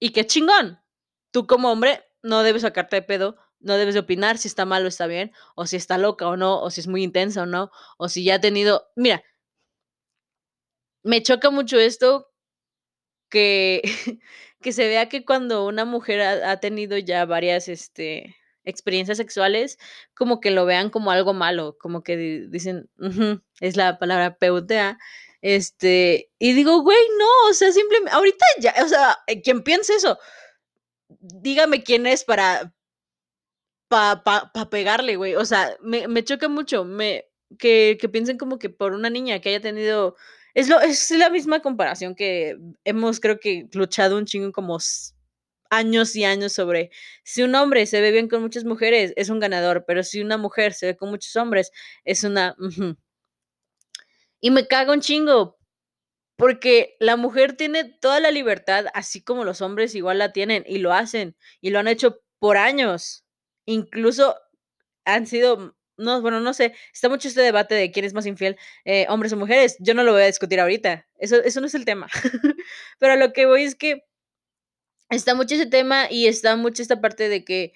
y qué chingón. Tú como hombre no debes sacarte de pedo, no debes de opinar si está mal o está bien, o si está loca o no, o si es muy intensa o no, o si ya ha tenido... Mira, me choca mucho esto que, <laughs> que se vea que cuando una mujer ha, tenido ya varias este, experiencias sexuales, como que lo vean como algo malo, como que di- dicen, es la palabra PUTA. Este, y digo, güey, no, o sea, simplemente, ahorita ya, o sea, eh, quien piense eso, dígame quién es para, pa, pa, pa pegarle, güey. O sea, me, me choca mucho me, que, que piensen como que por una niña que haya tenido. Es, lo, es la misma comparación que hemos, creo que, luchado un chingo como años y años sobre si un hombre se ve bien con muchas mujeres, es un ganador, pero si una mujer se ve con muchos hombres, es una. Y me cago un chingo, porque la mujer tiene toda la libertad, así como los hombres igual la tienen, y lo hacen, y lo han hecho por años. Incluso han sido, no, bueno, no sé, está mucho este debate de quién es más infiel, eh, hombres o mujeres. Yo no lo voy a discutir ahorita. Eso, eso no es el tema. <laughs> Pero lo que voy es que está mucho ese tema y está mucho esta parte de que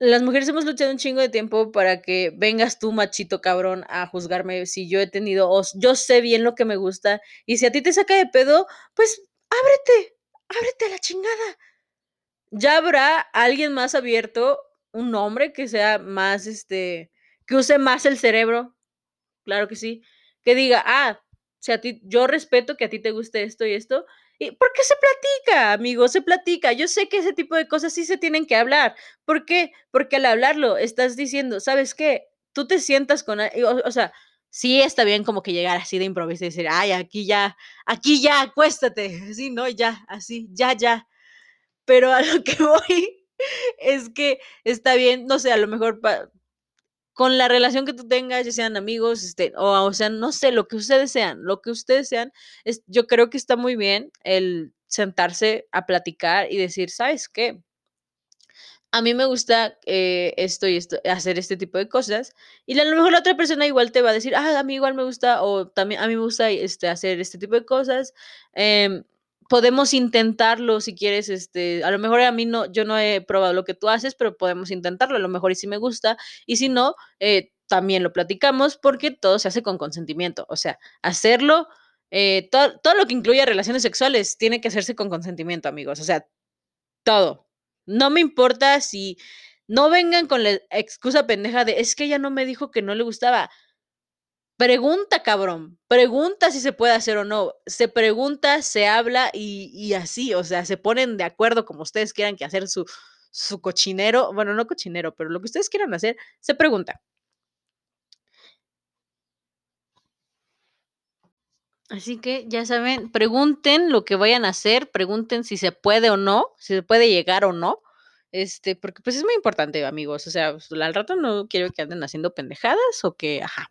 las mujeres hemos luchado un chingo de tiempo para que vengas tú, machito cabrón, a juzgarme si yo he tenido, o s- yo sé bien lo que me gusta, y si a ti te saca de pedo, pues ábrete, ábrete a la chingada. Ya habrá alguien más abierto, un hombre que sea más, este, que use más el cerebro, claro que sí, que diga, ah, si a ti, yo respeto que a ti te guste esto y esto, y ¿por qué se platica, amigo? Se platica. Yo sé que ese tipo de cosas sí se tienen que hablar. ¿Por qué? Porque al hablarlo estás diciendo, ¿sabes qué? Tú te sientas con, o, o sea, sí está bien como que llegar así de improviso y decir, ay, aquí ya, aquí ya, acuéstate, <laughs> sí, no, ya, así, ya, ya. Pero a lo que <laughs> voy es que está bien, no sé, a lo mejor con la relación que tú tengas, ya sean amigos, este, o, o sea, no sé, lo que ustedes sean, lo que ustedes sean, es, yo creo que está muy bien el sentarse a platicar y decir, ¿sabes qué? A mí me gusta eh, esto y hacer este tipo de cosas. Y a lo mejor la otra persona igual te va a decir, ah, a mí igual me gusta, o también a mí me gusta este, hacer este tipo de cosas. em, podemos intentarlo si quieres, este, a lo mejor a mí no, yo no he probado lo que tú haces, pero podemos intentarlo, a lo mejor y si me gusta, y si no, eh, también lo platicamos porque todo se hace con consentimiento, o sea, hacerlo, eh, todo, lo que incluye relaciones sexuales tiene que hacerse con consentimiento, amigos, o sea, todo. No me importa si no vengan con la excusa pendeja de es que ella no me dijo que no le gustaba. Pregunta, cabrón. Pregunta si se puede hacer o no. Se pregunta, se habla y, así, o sea, se ponen de acuerdo como ustedes quieran que hacer su, su cochinero. Bueno, no cochinero, pero lo que ustedes quieran hacer, se pregunta. Así que ya saben, pregunten lo que vayan a hacer, pregunten si se puede o no, si se puede llegar o no. Este, porque pues es muy importante, amigos. O sea, pues, al rato no quiero que anden haciendo pendejadas o que, ajá.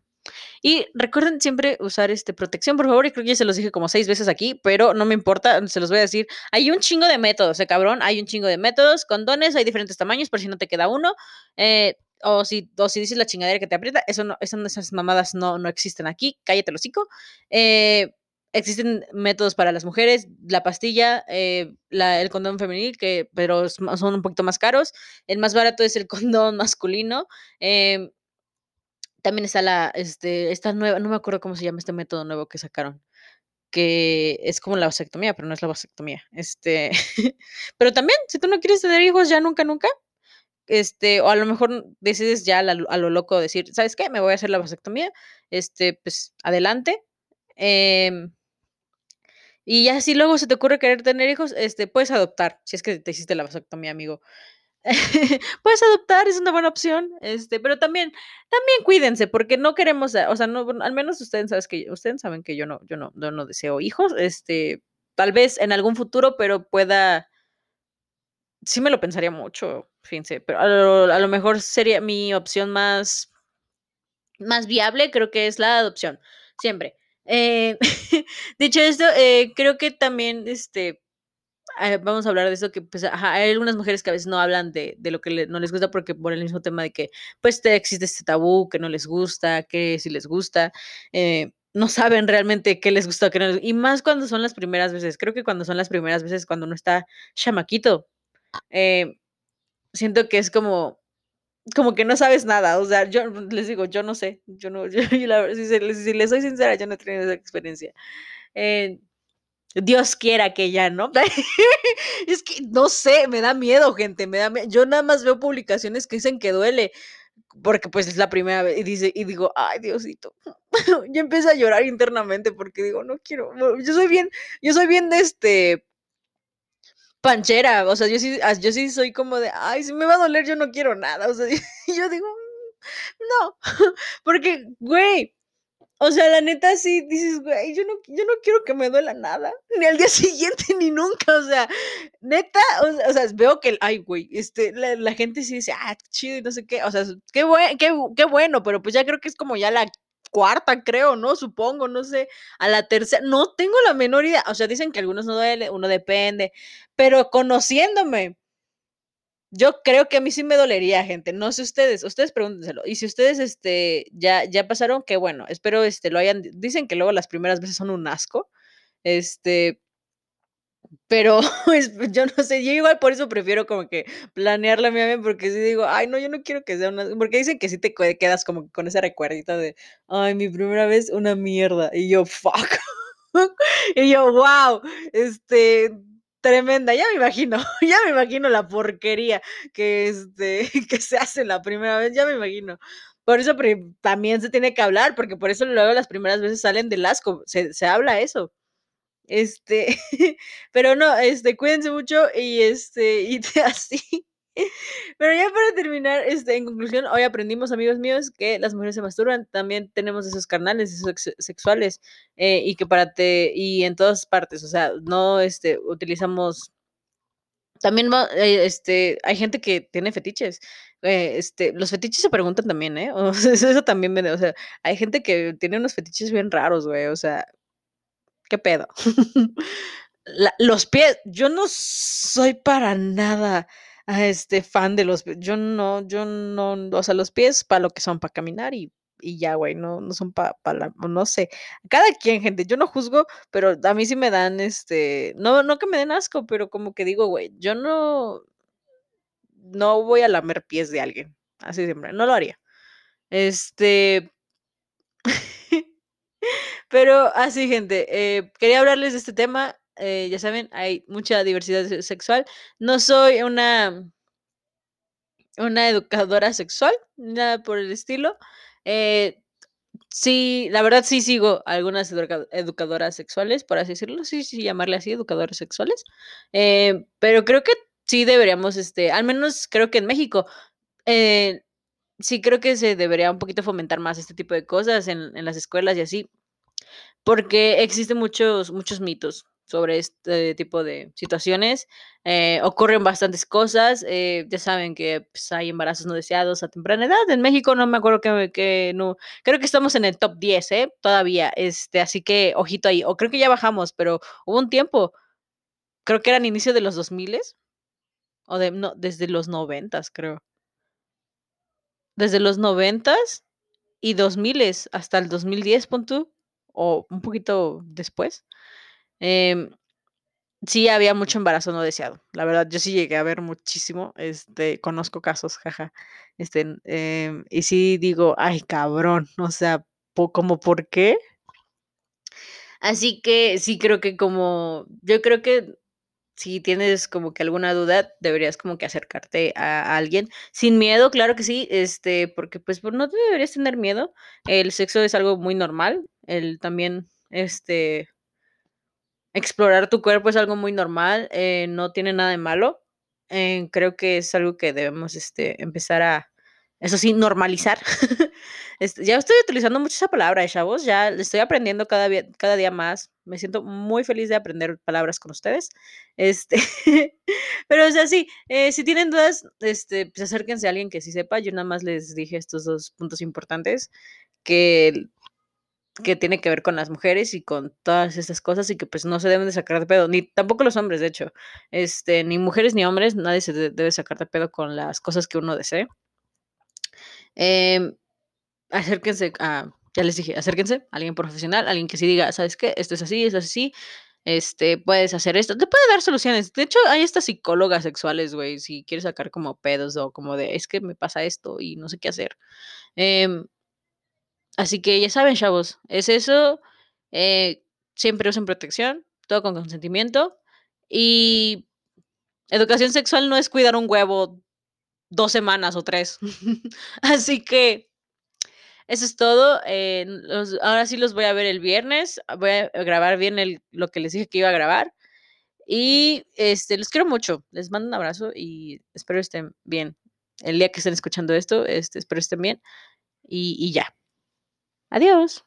Y recuerden siempre usar este protección, por favor. Y creo que ya se los dije como seis veces aquí, pero no me importa, se los voy a decir. Hay un chingo de métodos, eh, cabrón. Hay un chingo de métodos. Condones, hay diferentes tamaños, por si no te queda uno. Eh, o si, o si dices la chingadera que te aprieta, eso no, esas mamadas no, no existen aquí. Cállate el hocico. Eh, existen métodos para las mujeres, la pastilla, eh, la- el condón femenil, que, pero son un poquito más caros. El más barato es el <laughs> condón masculino. También está la, este, esta nueva, no me acuerdo cómo se llama este método nuevo que sacaron, que es como la vasectomía, pero no es la vasectomía. Este, <laughs> pero también, si tú no quieres tener hijos ya nunca, nunca, este, o a lo mejor decides ya a, lo loco decir, ¿sabes qué? Me voy a hacer la vasectomía, este, pues adelante. Em, y ya si luego se te ocurre querer tener hijos, este, puedes adoptar, si es que te hiciste la vasectomía, amigo. <laughs> Puedes adoptar, es una buena opción, este, pero también también cuídense, porque no queremos, o sea, no, al menos ustedes sabes que ustedes saben que yo no yo no no deseo hijos, este, tal vez en algún futuro, pero pueda sí me lo pensaría mucho, fíjense, pero a lo, a lo mejor sería mi opción más, más viable, creo que es la adopción, siempre. Eh, <laughs> dicho esto, eh, creo que también, este, eh, vamos a hablar de eso, que pues, ajá, hay algunas mujeres que a veces no hablan de, de lo que le- no les gusta porque por el mismo tema de que pues te- existe este tabú, que no les gusta, que sí les gusta, eh, no saben realmente qué les gusta, qué no les- y más cuando son las primeras veces, creo que cuando son las primeras veces, cuando uno está chamaquito, eh, siento que es como, como que no sabes nada, o sea, yo les digo, yo no sé, yo no, yo, <laughs> yo la si, si les soy sincera, yo no he tenido esa experiencia. Eh, Dios quiera que ya, ¿no? <laughs> Es que no sé, me da miedo, gente, me da mie- Yo nada más veo publicaciones que dicen que duele, porque pues es la primera vez y dice y digo, ay, Diosito. <laughs> Yo empiezo a llorar internamente porque digo, no quiero, yo soy bien, yo soy bien de este panchera, o sea, yo sí, yo sí soy como de, ay, si me va a doler, yo no quiero nada, o sea, <laughs> yo digo, "Mm, no, porque, güey, o sea, la neta sí dices, güey, yo no, yo no quiero que me duela nada, <laughs> ni al día siguiente ni nunca, o sea, neta, o sea, veo que, ay, güey, este, la, gente sí dice, ah, chido y no sé qué, o sea, qué, qué bueno, pero pues ya creo que es como ya la cuarta, creo, ¿no? Supongo, no sé, a la tercera, no tengo la menor idea, o sea, dicen que algunos no duele, uno depende, pero conociéndome, yo creo que a mí sí me dolería, gente. No sé ustedes, ustedes pregúntenselo. Y si ustedes, este, ya, ya pasaron, qué bueno. Espero, este, lo hayan. Dicen que luego las primeras veces son un asco. Este, pero <laughs> yo no sé. Yo igual por eso prefiero como que planearla bien, porque si digo, ay, no, yo no quiero que sea una. Porque dicen que sí te que- quedas como con ese recuerdito de, ay, mi primera vez, una mierda. Y yo, fuck. <laughs> Y yo, wow, este, tremenda, ya me imagino, <laughs> ya me imagino la porquería que, este, <laughs> que se hace la primera vez, ya me imagino. Por eso también se tiene que hablar, porque por eso luego las primeras veces salen del asco, se, se habla eso. Este, <laughs> pero no, este, cuídense mucho y este, y así. Pero ya para terminar, este, en conclusión, hoy aprendimos, amigos míos, que las mujeres se masturban, también tenemos esos carnales, esos ex- sexuales, eh, y que para te, y en todas partes, o sea, no, este, utilizamos, también, eh, este, hay gente que tiene fetiches, eh, este, los fetiches se preguntan también, ¿eh? <laughs> O sea, eso, también, me, o sea, hay gente que tiene unos fetiches bien raros, güey, o sea, ¿qué pedo? <laughs> La- los pies, yo no soy para nada este fan de los. Yo no, yo no, o sea, los pies para lo que son, para caminar y, y ya, güey, no, no son para la, no sé. Cada quien, gente, yo no juzgo, pero a mí sí me dan, este, no, no que me den asco, pero como que digo, güey, yo no, no voy a lamer pies de alguien. Así siempre, no lo haría. Este, <laughs> Pero así, gente, eh, quería hablarles de este tema. Eh, ya saben, hay mucha diversidad se- sexual. No soy una, una educadora sexual, nada por el estilo. Eh, sí, la verdad sí sigo algunas educa- educadoras sexuales, por así decirlo, sí, sí, llamarle así, educadoras sexuales. eh, pero creo que sí deberíamos, este, al menos creo que en México, sí creo que se debería un poquito fomentar más este tipo de cosas en, en las escuelas y así. Porque existen muchos, muchos mitos sobre este tipo de situaciones. eh, ocurren bastantes cosas. eh, ya saben que pues, hay embarazos no deseados a temprana edad. En México no me acuerdo que, que no. Creo que estamos en el top 10, ¿eh? Todavía. Este, así que ojito ahí. O creo que ya bajamos, pero hubo un tiempo. Creo que eran inicio de los 2000 o de, no, desde los 90 creo. Desde los 90 y 2000 hasta el 2010, pon o un poquito después. Em, Sí, había mucho embarazo no deseado. La verdad, yo sí llegué a ver muchísimo, este, conozco casos, jaja. Este, em, y sí digo, ay, cabrón, o sea, po- como por qué. Así que sí creo que como, yo creo que si tienes como que alguna duda, deberías como que acercarte a, a alguien sin miedo, claro que sí, este, porque pues pues, no te deberías tener miedo. El sexo es algo muy normal. El también, este, Explorar tu cuerpo es algo muy normal, eh, no tiene nada de malo. Eh, creo que es algo que debemos, este, empezar a eso sí, normalizar. <laughs> Este, ya estoy utilizando mucho esa palabra, ¿eh, chavos. Ya estoy aprendiendo cada, cada día más. Me siento muy feliz de aprender palabras con ustedes. Este, <laughs> pero o sea, sí, si tienen dudas, este, pues acérquense a alguien que sí sepa. Yo nada más les dije estos dos puntos importantes que que tiene que ver con las mujeres y con todas estas cosas y que pues no se deben de sacar de pedo, ni tampoco los hombres, de hecho, este, ni mujeres ni hombres, nadie se debe sacar de pedo con las cosas que uno desee. Eh, acérquense a, ya les dije, acérquense a alguien profesional, alguien que sí diga, ¿sabes qué? Esto es así, esto es así, este, puedes hacer esto, te puede dar soluciones. De hecho, hay estas psicólogas sexuales, güey, si quieres sacar como pedos o como de, es que me pasa esto y no sé qué hacer. Eh, así que ya saben, chavos, es eso. Eh, siempre usen protección, todo con consentimiento. Y educación sexual no es cuidar un huevo dos semanas o tres. <laughs> Así que eso es todo. Eh, ahora sí los voy a ver el viernes. Voy a grabar bien lo que les dije que iba a grabar. Y este, los quiero mucho. Les mando un abrazo y espero estén bien. El día que estén escuchando esto, este, espero estén bien. Y ya. Adiós.